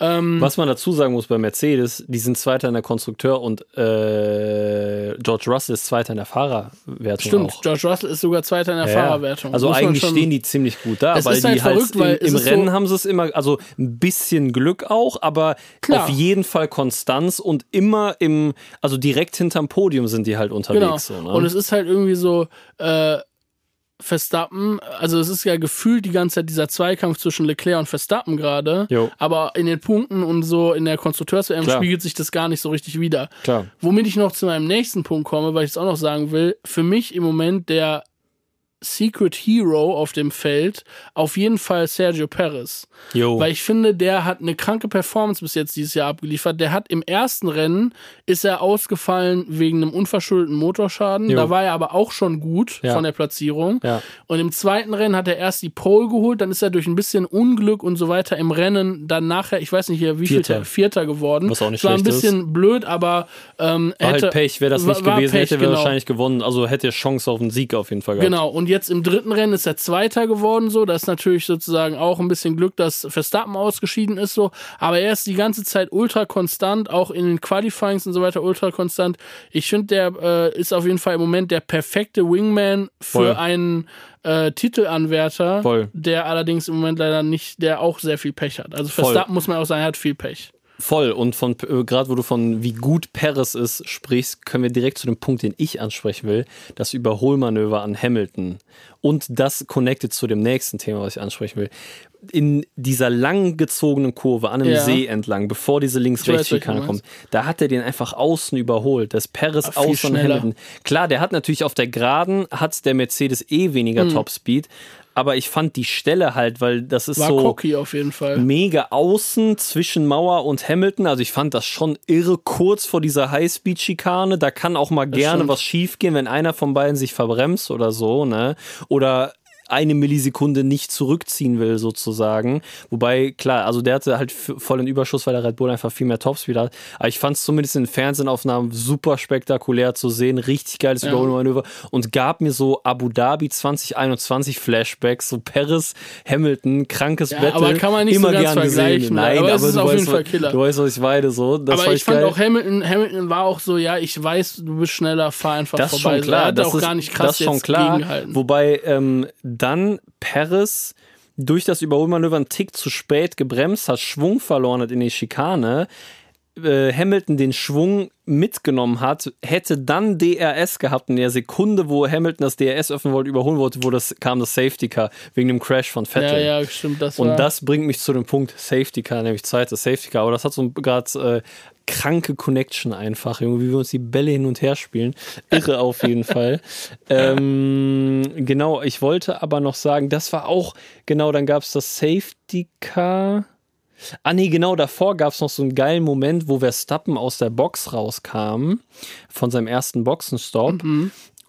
Ähm, Was man dazu sagen muss bei Mercedes, die sind Zweiter in der Konstrukteur und äh, George Russell ist Zweiter in der Fahrerwertung Stimmt, auch. George Russell ist sogar Zweiter in der Ja, Fahrerwertung. Also Muss eigentlich schon- stehen die ziemlich gut da, Es weil ist die halt halt verrückt, weil im, es im ist so- Rennen haben sie es immer, also ein bisschen Glück auch, aber Klar. auf jeden Fall Konstanz und immer im, also direkt hinterm Podium sind die halt Genau. unterwegs. So, ne? Und es ist halt irgendwie so, äh, Verstappen, also es ist ja gefühlt die ganze Zeit dieser Zweikampf zwischen Leclerc und Verstappen gerade, aber in den Punkten und so in der Konstrukteurs-WM Klar. spiegelt sich das gar nicht so richtig wieder. Klar. Womit ich noch zu meinem nächsten Punkt komme, weil ich es auch noch sagen will, für mich im Moment der Secret Hero auf dem Feld auf jeden Fall Sergio Perez. Jo. Weil ich finde, der hat eine kranke Performance bis jetzt dieses Jahr abgeliefert. Der hat im ersten Rennen ist er ausgefallen wegen einem unverschuldeten Motorschaden. Jo. Da war er aber auch schon gut Ja. von der Platzierung. Ja. Und im zweiten Rennen hat er erst die Pole geholt, dann ist er durch ein bisschen Unglück und so weiter im Rennen dann nachher, ich weiß nicht hier, wie Vierter. Vierter, Vierter geworden. Was auch nicht war ein schlecht ist. bisschen blöd, aber ähm, War hätte, halt Pech, wäre das nicht gewesen, Pech, hätte er genau. wahrscheinlich gewonnen. Also hätte er Chance auf einen Sieg auf jeden Fall gehabt. Genau, und jetzt im dritten Rennen ist er Zweiter geworden, so. Das ist natürlich sozusagen auch ein bisschen Glück, dass Verstappen ausgeschieden ist, so. Aber er ist die ganze Zeit ultra konstant, auch in den Qualifyings und so weiter ultra konstant. Ich finde, der äh, ist auf jeden Fall im Moment der perfekte Wingman für Voll. einen äh, Titelanwärter, Voll. der allerdings im Moment leider nicht, der auch sehr viel Pech hat. Also Voll. Verstappen muss man auch sagen, er hat viel Pech. Voll. Und von äh, gerade wo du von wie gut Paris ist sprichst, können wir direkt zu dem Punkt, den ich ansprechen will, das Überholmanöver an Hamilton. Und das connected zu dem nächsten Thema, was ich ansprechen will. In dieser lang gezogenen Kurve an einem Ja. See entlang, bevor diese Links-Rechts-Schikane kommt, da hat er den einfach außen überholt. Das Paris viel außen. Hamilton. Klar, der hat natürlich auf der Geraden, hat der Mercedes eh weniger Hm. Topspeed, aber ich fand die Stelle halt, weil das ist War so cocky auf jeden Fall. mega außen zwischen Mauer und Hamilton. Also ich fand das schon irre kurz vor dieser Highspeed-Schikane. Da kann auch mal gerne stimmt. was schiefgehen, wenn einer von beiden sich verbremst oder so, ne? Oder eine Millisekunde nicht zurückziehen will, sozusagen. Wobei, klar, also der hatte halt f- voll den Überschuss, weil der Red Bull einfach viel mehr Topspeed hat. Aber ich fand es zumindest in Fernsehaufnahmen super spektakulär zu sehen. Richtig geiles Ja. Überholmanöver und gab mir so Abu Dhabi 2021 Flashbacks, so Paris, Hamilton, krankes Ja, Battle. aber kann man nicht so immer ganz gern vergleichen, ne? Nein, Aber aber, du auf weißt, jeden Fall was- Killer. Du weißt, was ich meine, so. Das aber ich fand geil. auch Hamilton, Hamilton war auch so, ja, ich weiß, du bist schneller, fahr einfach das ist vorbei. schon So, klar, das auch ist, gar nicht krass das ist schon klar. Wobei ähm, dann Paris durch das Überholmanöver einen Tick zu spät gebremst hat, Schwung verloren hat in die Schikane, äh, Hamilton den Schwung mitgenommen hat, hätte dann DRS gehabt in der Sekunde, wo Hamilton das DRS öffnen wollte, überholen wollte, wo das kam das Safety Car wegen dem Crash von ja, Vettel. ja, stimmt, das. Und das bringt mich zu dem Punkt Safety Car, nämlich zweites Safety Car. Aber das hat so gerade äh, kranke Connection einfach, Junge, wie wir uns die Bälle hin und her spielen. Irre auf jeden Fall. Ähm, genau, ich wollte aber noch sagen, das war auch, genau, dann gab es das Safety Car. Ah nee, genau, davor gab es noch so einen geilen Moment, wo Verstappen aus der Box rauskam, von seinem ersten Boxenstopp.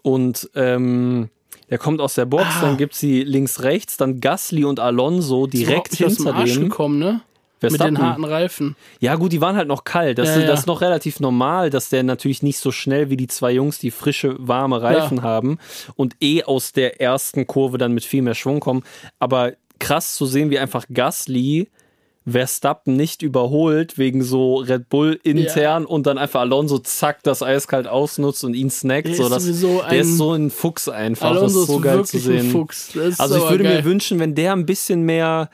Und ähm, der kommt aus der Box, Ah. dann gibt sie links, rechts, dann Gasly und Alonso direkt ist aus dem hinter gekommen, ne? Mit Verstappen. den harten Reifen. Ja, gut, die waren halt noch kalt. Das, Ja, ist, ja. das ist noch relativ normal, dass der natürlich nicht so schnell wie die zwei Jungs, die frische, warme Reifen haben und eh aus der ersten Kurve dann mit viel mehr Schwung kommen. Aber krass zu sehen, wie einfach Gasly Verstappen nicht überholt wegen so Red Bull intern und dann einfach Alonso zack das eiskalt ausnutzt und ihn snackt. Der so, ist das, sowieso der ist so ein Fuchs einfach. Alonso das ist so ist geil zu sehen. Ist Also ich würde geil. mir wünschen, wenn der ein bisschen mehr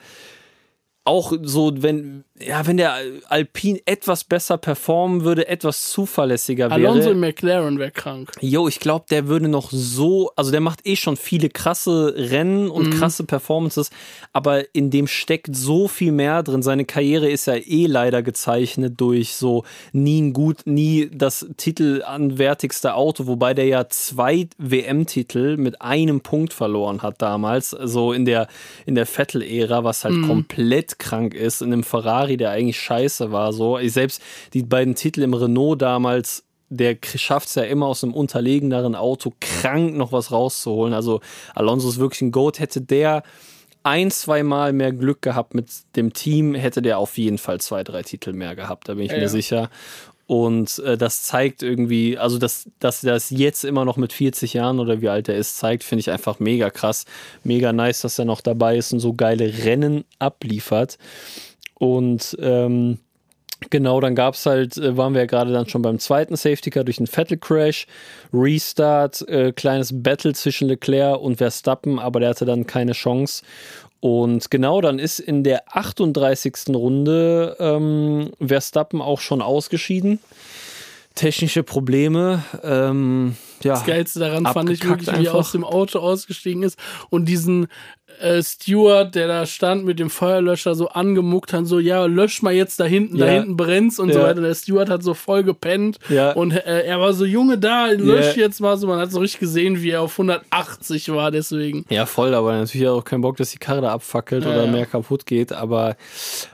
auch so, wenn, ja, wenn der Alpin etwas besser performen würde, etwas zuverlässiger Alonso wäre. im McLaren wäre krank. Jo, ich glaube, der würde noch so, also der macht eh schon viele krasse Rennen und Mhm. krasse Performances, aber in dem steckt so viel mehr drin. Seine Karriere ist ja eh leider gezeichnet durch so nie ein gut, nie das titelanwärtigste Auto, wobei der ja zwei WM-Titel mit einem Punkt verloren hat damals, so in der, in der Vettel-Ära, was halt komplett krank ist, in einem Ferrari, der eigentlich scheiße war, so. Ich selbst die beiden Titel im Renault damals der schafft es ja immer aus einem unterlegeneren Auto krank noch was rauszuholen. Also Alonso ist wirklich ein Goat. Hätte der ein, zwei Mal mehr Glück gehabt mit dem Team, hätte der auf jeden Fall zwei, drei Titel mehr gehabt, da bin ich Ja, mir sicher. Und äh, das zeigt irgendwie, also dass, dass er das jetzt immer noch mit 40 Jahren oder wie alt er ist, zeigt, finde ich einfach mega krass. Mega nice, dass er noch dabei ist und so geile Rennen abliefert. Und ähm, Genau, dann gab's halt, äh, waren wir ja gerade dann schon beim zweiten Safety Car durch einen Vettel-Crash, Restart, äh, kleines Battle zwischen Leclerc und Verstappen, aber der hatte dann keine Chance. Und genau, dann ist in der 38. Runde ähm, Verstappen auch schon ausgeschieden. Technische Probleme. Ähm, ja, Das Geilste daran fand ich wirklich, wie er einfach. aus dem Auto ausgestiegen ist und diesen äh, Steward, der da stand mit dem Feuerlöscher, so angemuckt hat, so, ja, lösch mal jetzt da hinten, da Ja. hinten brennt's und so Ja. weiter. Der Steward hat so voll gepennt Ja. und äh, er war so, Junge, da, lösch jetzt mal so. Man hat so richtig gesehen, wie er auf 180 war, deswegen. Ja, voll, aber natürlich auch keinen Bock, dass die Karre da abfackelt oder mehr kaputt geht. Aber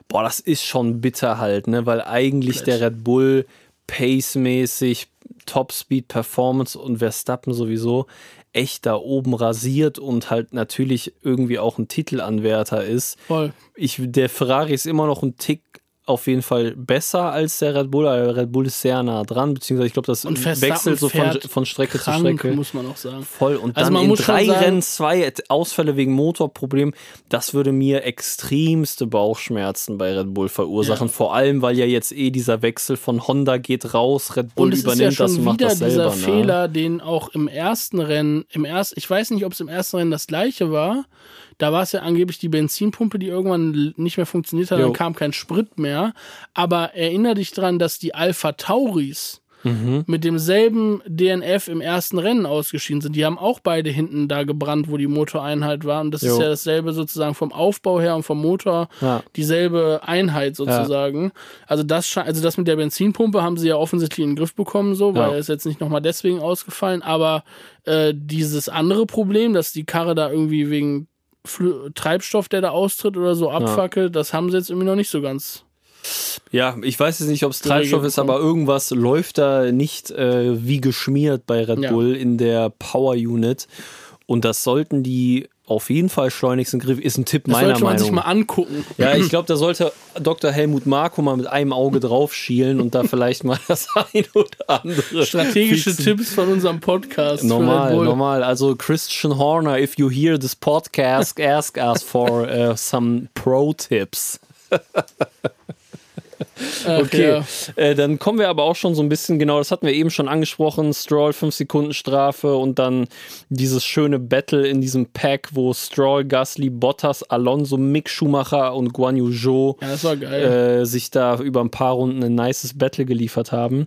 boah, das ist schon bitter halt, ne? Weil eigentlich der Red Bull pacemäßig, Top-Speed, Performance und Verstappen sowieso echt da oben rasiert und halt natürlich irgendwie auch ein Titelanwärter ist. Voll. Ich, der Ferrari ist immer noch ein Tick auf jeden Fall besser als der Red Bull. aber Der Red Bull ist sehr nah dran, beziehungsweise ich glaube, das wechselt so von, von Strecke Krank, zu Strecke. muss man auch sagen. Voll. Und Also dann man in drei sagen- Rennen zwei Ausfälle wegen Motorproblem. Das würde mir extremste Bauchschmerzen bei Red Bull verursachen. Ja. Vor allem, weil ja jetzt eh dieser Wechsel von Honda geht raus, Red Bull ist ja übernimmt das und macht wieder das dieser selber. Ne? Fehler, den auch im ersten Rennen, im ersten, ich weiß nicht, ob es im ersten Rennen das gleiche war, Da war es ja angeblich die Benzinpumpe, die irgendwann nicht mehr funktioniert hat, Jo. dann kam kein Sprit mehr. Aber erinnere dich dran, dass die Alpha Tauris Mhm. mit demselben DNF im ersten Rennen ausgeschieden sind. Die haben auch beide hinten da gebrannt, wo die Motoreinheit war. Und das Jo. ist ja dasselbe sozusagen vom Aufbau her und vom Motor Ja. dieselbe Einheit sozusagen. Also das also das mit der Benzinpumpe haben sie ja offensichtlich in den Griff bekommen, so, weil Ja. er ist jetzt nicht nochmal deswegen ausgefallen. Aber äh, dieses andere Problem, dass die Karre da irgendwie wegen Flü Treibstoff, der da austritt oder so abfackelt, das haben sie jetzt irgendwie noch nicht so ganz. Ja, ich weiß jetzt nicht, ob es Treibstoff ist, aber irgendwas läuft da nicht äh, wie geschmiert bei Red Ja. Bull in der Power Unit. Und das sollten die auf jeden Fall schleunigst in den Griff. Ist ein Tipp Das meiner sollte man sich Meinung. mal angucken. Ja, ich glaube, da sollte Dr. Helmut Marko mal mit einem Auge drauf schielen und da vielleicht mal das eine oder andere. Strategische fixen. Tipps von unserem Podcast. Normal, normal. Also Christian Horner, if you hear this podcast, ask us for uh, some pro tips. Ach, Okay, ja. äh, dann kommen wir aber auch schon so ein bisschen, genau, das hatten wir eben schon angesprochen, Stroll 5 Sekunden Strafe und dann dieses schöne Battle in diesem Pack, wo Stroll, Gasly, Bottas, Alonso, Mick Schumacher und Guan Yu Zhou Ja, äh, sich da über ein paar Runden ein nices Battle geliefert haben.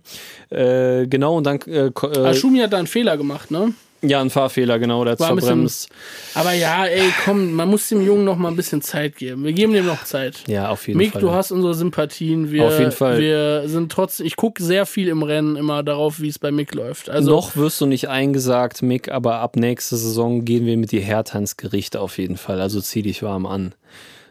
Äh, genau, und dann äh, Aber äh, Schumi hat da einen Fehler gemacht, ne? Ja, ein Fahrfehler, genau, der hat War ein bisschen- verbremst. Aber ja, ey, komm, man muss dem Jungen noch mal ein bisschen Zeit geben. Wir geben dem noch Zeit. Ja, auf jeden Mick, Fall. du hast unsere Sympathien. Wir, Auf jeden Fall. Wir sind trotzdem, ich gucke sehr viel im Rennen immer darauf, wie es bei Mick läuft. Also, Noch wirst du nicht eingesagt, Mick, aber ab nächste Saison gehen wir mit dir härter ins Gericht auf jeden Fall. Also zieh dich warm an.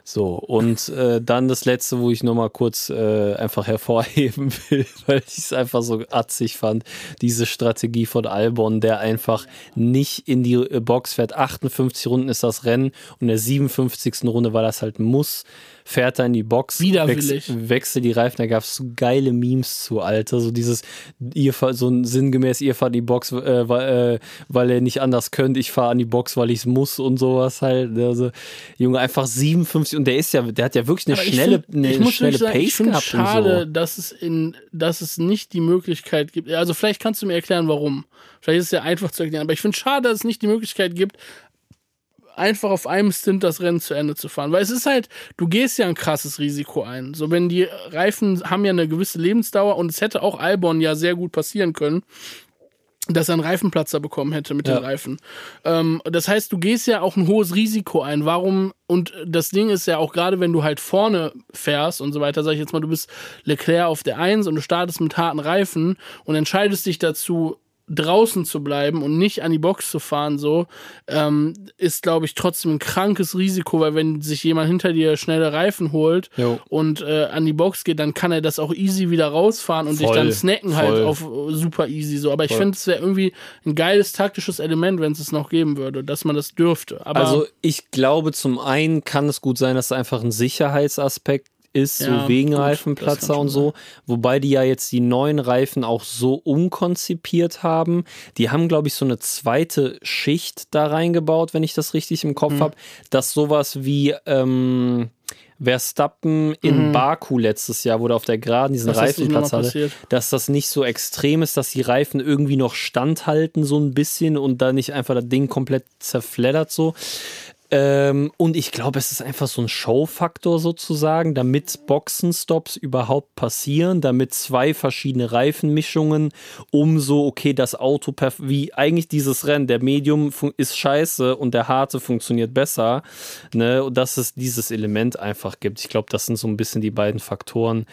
So, und äh, dann das letzte, wo ich nochmal kurz äh, einfach hervorheben will, weil ich es einfach so atzig fand, diese Strategie von Albon, der einfach nicht in die äh, Box fährt. 58 Runden ist das Rennen und in der 57. Runde, weil das halt muss, fährt er in die Box, wechselt, wechselt die Reifen. Da gab es so geile Memes zu, Alter. So dieses, ihr so ein sinngemäß, ihr fahrt in die Box, äh, weil, äh, weil ihr nicht anders könnt. Ich fahre an die Box, weil ich es muss und sowas halt. Also, Junge, einfach 57 und der ist ja, der hat ja wirklich eine aber ich schnelle, find- ich eine muss schnelle sagen, ich Pace finde gehabt schade, so. dass es in, dass es nicht die Möglichkeit gibt. Also vielleicht kannst du mir erklären, warum. Vielleicht ist es ja einfach zu erklären, aber ich finde schade, dass es nicht die Möglichkeit gibt, einfach auf einem Stint das Rennen zu Ende zu fahren. Weil es ist halt, du gehst ja ein krasses Risiko ein. So, wenn die Reifen haben ja eine gewisse Lebensdauer und es hätte auch Albon ja sehr gut passieren können, dass er einen Reifenplatzer bekommen hätte mit Ja. den Reifen. Ähm, das heißt, du gehst ja auch ein hohes Risiko ein. Warum? Und das Ding ist ja auch gerade, wenn du halt vorne fährst und so weiter, sag ich jetzt mal, du bist Leclerc auf der 1 und du startest mit harten Reifen und entscheidest dich dazu, draußen zu bleiben und nicht an die Box zu fahren, so, ähm, ist, glaube ich, trotzdem ein krankes Risiko, weil wenn sich jemand hinter dir schnelle Reifen holt Jo. und äh, an die Box geht, dann kann er das auch easy wieder rausfahren und dich Voll, dann snacken halt voll. auf äh, super easy so. Aber ich finde, es wäre irgendwie ein geiles taktisches Element, wenn es es noch geben würde, dass man das dürfte. Aber Also ich glaube, zum einen kann es gut sein, dass es einfach ein Sicherheitsaspekt ist, Ja, so wegen gut, Reifenplatzer und so. Wobei die ja jetzt die neuen Reifen auch so umkonzipiert haben. Die haben, glaube ich, so eine zweite Schicht da reingebaut, wenn ich das richtig im Mhm. Kopf habe, dass sowas wie ähm, Verstappen in Baku letztes Jahr, wo der auf der Geraden diesen Mhm. Das Reifenplatz hatte, passiert. dass das nicht so extrem ist, dass die Reifen irgendwie noch standhalten, so ein bisschen und da nicht einfach das Ding komplett zerfleddert so. Ähm, und ich glaube, es ist einfach so ein Showfaktor sozusagen, damit Boxenstops überhaupt passieren, damit zwei verschiedene Reifenmischungen, um so, okay, das Auto, wie eigentlich dieses Rennen, der Medium ist scheiße und der harte funktioniert besser, ne, dass es dieses Element einfach gibt. Ich glaube, das sind so ein bisschen die beiden Faktoren,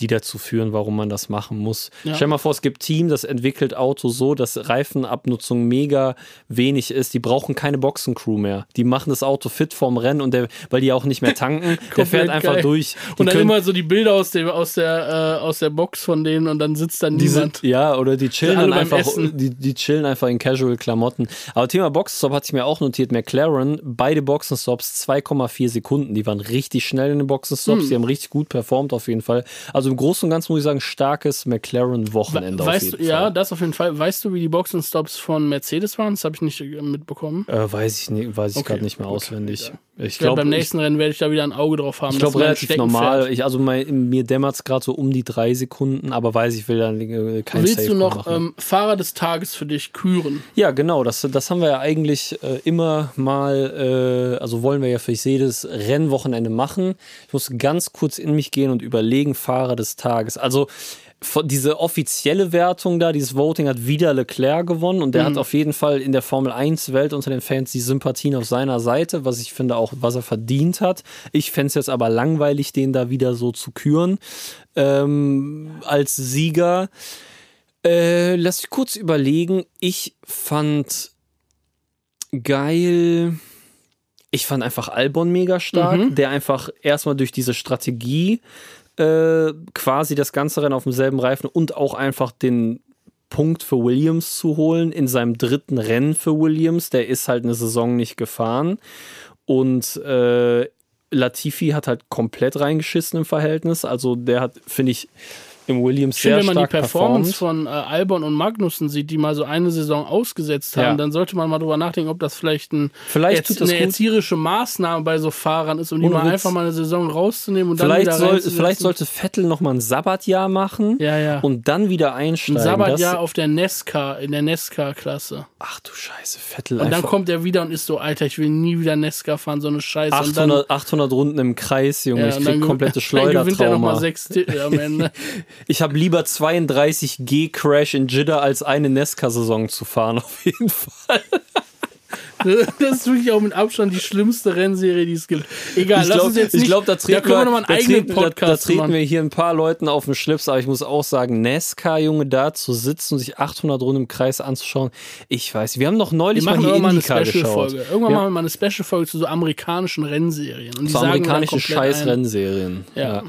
die dazu führen, warum man das machen muss. Ja. Stell mal vor, es gibt Team, das entwickelt Auto so, dass Reifenabnutzung mega wenig ist. Die brauchen keine Boxencrew mehr. Die machen das Auto fit vorm Rennen und der, weil die auch nicht mehr tanken, der fährt einfach geil. durch. Die und dann immer so die Bilder aus, dem, aus, der, äh, aus der Box von denen und dann sitzt da die niemand. sind, ja, oder die chillen dann einfach, die, die chillen einfach in Casual-Klamotten. Aber Thema Boxenstopp hatte ich mir auch notiert. McLaren, beide Boxenstops 2,4 Sekunden. Die waren richtig schnell in den Boxenstops. Hm. Die haben richtig gut performt auf jeden Fall. Also im Großen und Ganzen muss ich sagen, starkes McLaren-Wochenende auf weißt jeden du, ja, Fall. das auf jeden Fall. Weißt du, wie die Boxenstops von Mercedes waren? Das habe ich nicht äh, mitbekommen. Äh, weiß ich nicht, weiß ich Okay, gerade nicht mehr gut, auswendig. Ich glaube, glaube, beim ich, nächsten Rennen werde ich da wieder ein Auge drauf haben. ich glaube relativ normal. Ich, also mein, mir dämmert es gerade so um die drei Sekunden, aber weiß ich will dann äh, kein Willst Safe du noch ähm, Fahrer des Tages für dich küren? Ja, genau. Das, das haben wir ja eigentlich äh, immer mal, äh, also wollen wir ja für jedes Rennwochenende machen. Ich muss ganz kurz in mich gehen und überlegen, Fahrer des Tages. Also diese offizielle Wertung da, dieses Voting hat wieder Leclerc gewonnen und der hat auf jeden Fall in der Formel 1 Welt unter den Fans die Sympathien auf seiner Seite, was ich finde auch, was er verdient hat. Ich fände es jetzt aber langweilig, den da wieder so zu küren ähm, als Sieger. Äh, lass mich kurz überlegen. Ich fand geil. Ich fand einfach Albon mega stark, der einfach erstmal durch diese Strategie äh, quasi das ganze Rennen auf demselben Reifen und auch einfach den Punkt für Williams zu holen in seinem dritten Rennen für Williams. Der ist halt eine Saison nicht gefahren. Und äh, Latifi hat halt komplett reingeschissen im Verhältnis. Also der hat, finde ich, im Williams Ich finde, sehr wenn man die stark Performance performt. von äh, Albon und Magnussen sieht, die mal so eine Saison ausgesetzt haben, Ja. dann sollte man mal drüber nachdenken, ob das vielleicht, ein, Vielleicht erz- eine gut. erzieherische Maßnahme bei so Fahrern ist, um die mal einfach mal eine Saison rauszunehmen und dann Vielleicht, wieder soll, vielleicht sollte Vettel noch mal ein Sabbatjahr machen Ja, ja. und dann wieder ein einsteigen. Sabbatjahr Das- auf der Nesca, in der Nesca-Klasse. Ach du Scheiße, Vettel Und dann kommt er wieder und ist so, Alter, ich will nie wieder Nesca fahren, so eine Scheiße. und dann, 800, 800 Runden im Kreis, Junge. ich krieg dann, komplette Dann gewinnt er nochmal Schleudertrauma. sechs Titel am Ende. Ich habe lieber 32 G-Crash in Jeddah als eine Nesca-Saison zu fahren, auf jeden Fall. Das ist wirklich auch mit Abstand die schlimmste Rennserie, die es gibt. Egal, Ich lass glaube, uns jetzt nicht. glaub, da treten, können wir wir, nochmal einen da eigenen treten, da, da Podcast treten machen. wir hier ein paar Leuten auf den Schlips, aber ich muss auch sagen, Nesca, Junge, da zu sitzen und sich 800 Runden im Kreis anzuschauen, ich weiß, wir haben noch Wir neulich mal machen hier irgendwann eine Indica geschaut. Special-Folge. Irgendwann Ja. machen wir mal eine Special-Folge zu so amerikanischen Rennserien. Und Zu wir amerikanischen. Scheiß-Rennserien. Ja.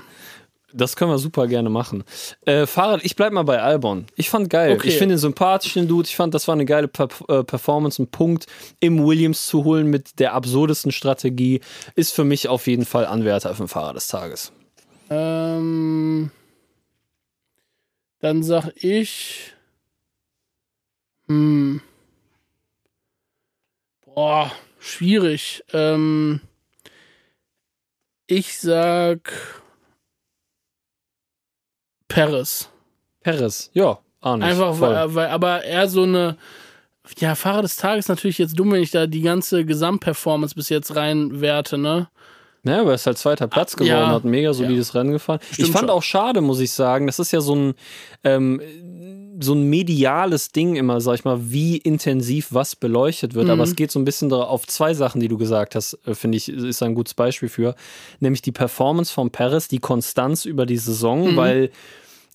Das können wir super gerne machen. Äh, Fahrrad, ich bleib mal bei Albon. Ich fand geil. Okay. Ich finde den Dude. Ich fand, das war eine geile per äh, Performance. Ein Punkt im Williams zu holen mit der absurdesten Strategie ist für mich auf jeden Fall Anwärter für den Fahrer des Tages. Ähm, dann sag ich. Hm. Boah, schwierig. Ähm, ich sag. Paris. Perez, ja, nicht. Einfach, weil, weil, aber er so eine. Ja, Fahrer des Tages natürlich jetzt dumm, wenn ich da die ganze Gesamtperformance bis jetzt reinwerte, ne? Ja, aber er ist halt zweiter Platz geworden, Ja. hat ein mega solides Rennen gefahren. Stimmt ich fand schon. auch schade, muss ich sagen. Das ist ja so ein, ähm, so ein mediales Ding immer, sag ich mal, wie intensiv was beleuchtet wird. Mhm. Aber es geht so ein bisschen auf zwei Sachen, die du gesagt hast, äh, finde ich, ist ein gutes Beispiel für. Nämlich die Performance von Paris, die Konstanz über die Saison, Mhm. weil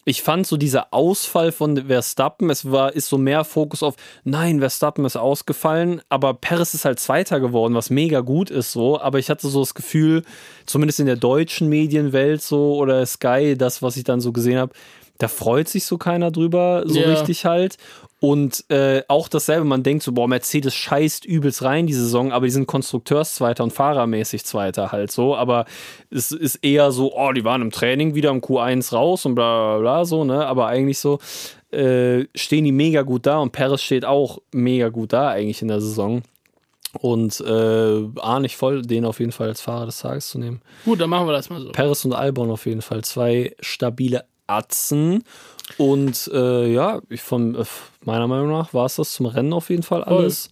ich fand so dieser Ausfall von Verstappen, es war, ist so mehr Fokus auf, nein, Verstappen ist ausgefallen, aber Perez ist halt Zweiter geworden, was mega gut ist so, aber ich hatte so das Gefühl, zumindest in der deutschen Medienwelt so oder Sky, das, was ich dann so gesehen habe, da freut sich so keiner drüber, so Ja. richtig halt. Und äh, auch dasselbe, man denkt so, boah, Mercedes scheißt übelst rein die Saison, aber die sind Konstrukteurszweiter und fahrermäßig Zweiter halt so. Aber es ist eher so, oh, die waren im Training wieder im Q1 raus und bla bla bla so, ne? Aber eigentlich so äh, stehen die mega gut da und Perez steht auch mega gut da eigentlich in der Saison. Und äh, ahne ich voll, den auf jeden Fall als Fahrer des Tages zu nehmen. Gut, dann machen wir das mal so. Perez und Albon auf jeden Fall. Zwei stabile Atzen. Und äh, ja, ich von äh, meiner Meinung nach war es das zum Rennen auf jeden Fall alles.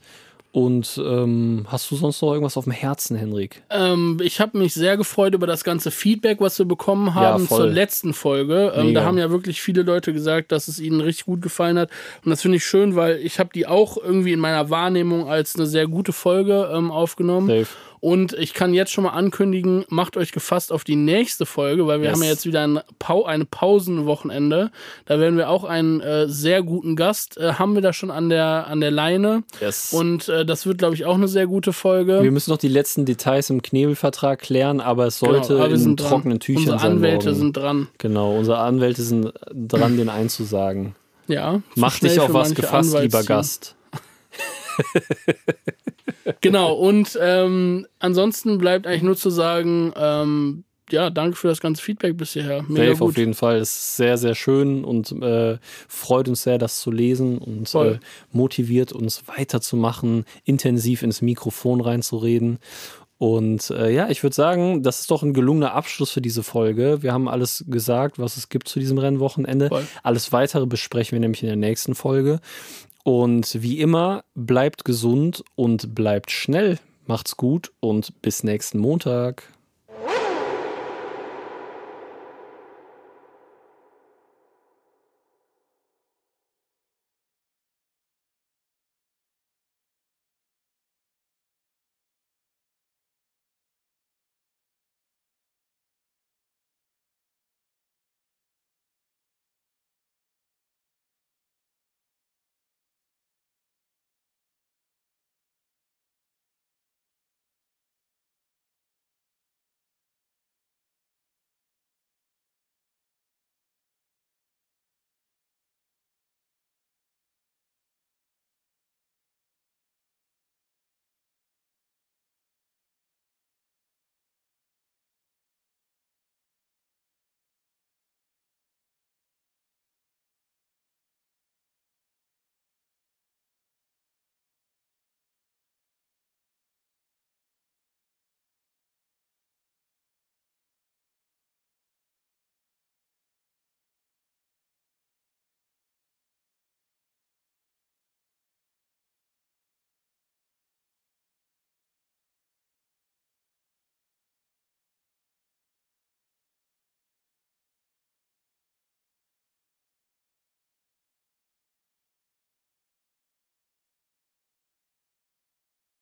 Und ähm, hast du sonst noch irgendwas auf dem Herzen, Henrik? Ähm, ich habe mich sehr gefreut über das ganze Feedback, was wir bekommen haben voll. zur letzten Folge. Ähm, da haben ja wirklich viele Leute gesagt, dass es ihnen richtig gut gefallen hat. Und das finde ich schön, weil ich habe die auch irgendwie in meiner Wahrnehmung als eine sehr gute Folge ähm, aufgenommen. Dave. Und ich kann jetzt schon mal ankündigen, macht euch gefasst auf die nächste Folge, weil wir Yes. haben ja jetzt wieder ein Pau eine Pausenwochenende. Da werden wir auch einen äh, sehr guten Gast, äh, haben wir da schon an der, an der Leine. Yes. Und äh, das wird, glaube ich, auch eine sehr gute Folge. wir müssen noch die letzten Details im Knebelvertrag klären, aber es sollte Genau, aber in sind dran. trockenen Tüchern Unsere sein. Anwälte morgen. sind dran. Genau, unsere Anwälte sind dran, den einzusagen. Ja. Mach dich auf was gefasst, lieber. Gast. genau, und ähm, ansonsten bleibt eigentlich nur zu sagen, ähm, ja, danke für das ganze Feedback bisher. Mega Dave, gut. auf jeden Fall. Ist sehr, sehr schön und äh, freut uns sehr, das zu lesen und äh, motiviert uns weiterzumachen, intensiv ins Mikrofon reinzureden. Und äh, ja, ich würde sagen, das ist doch ein gelungener Abschluss für diese Folge. Wir haben alles gesagt, was es gibt zu diesem Rennwochenende. Voll. Alles weitere besprechen wir nämlich in der nächsten Folge. Und wie immer, bleibt gesund und bleibt schnell. Macht's gut und bis nächsten Montag.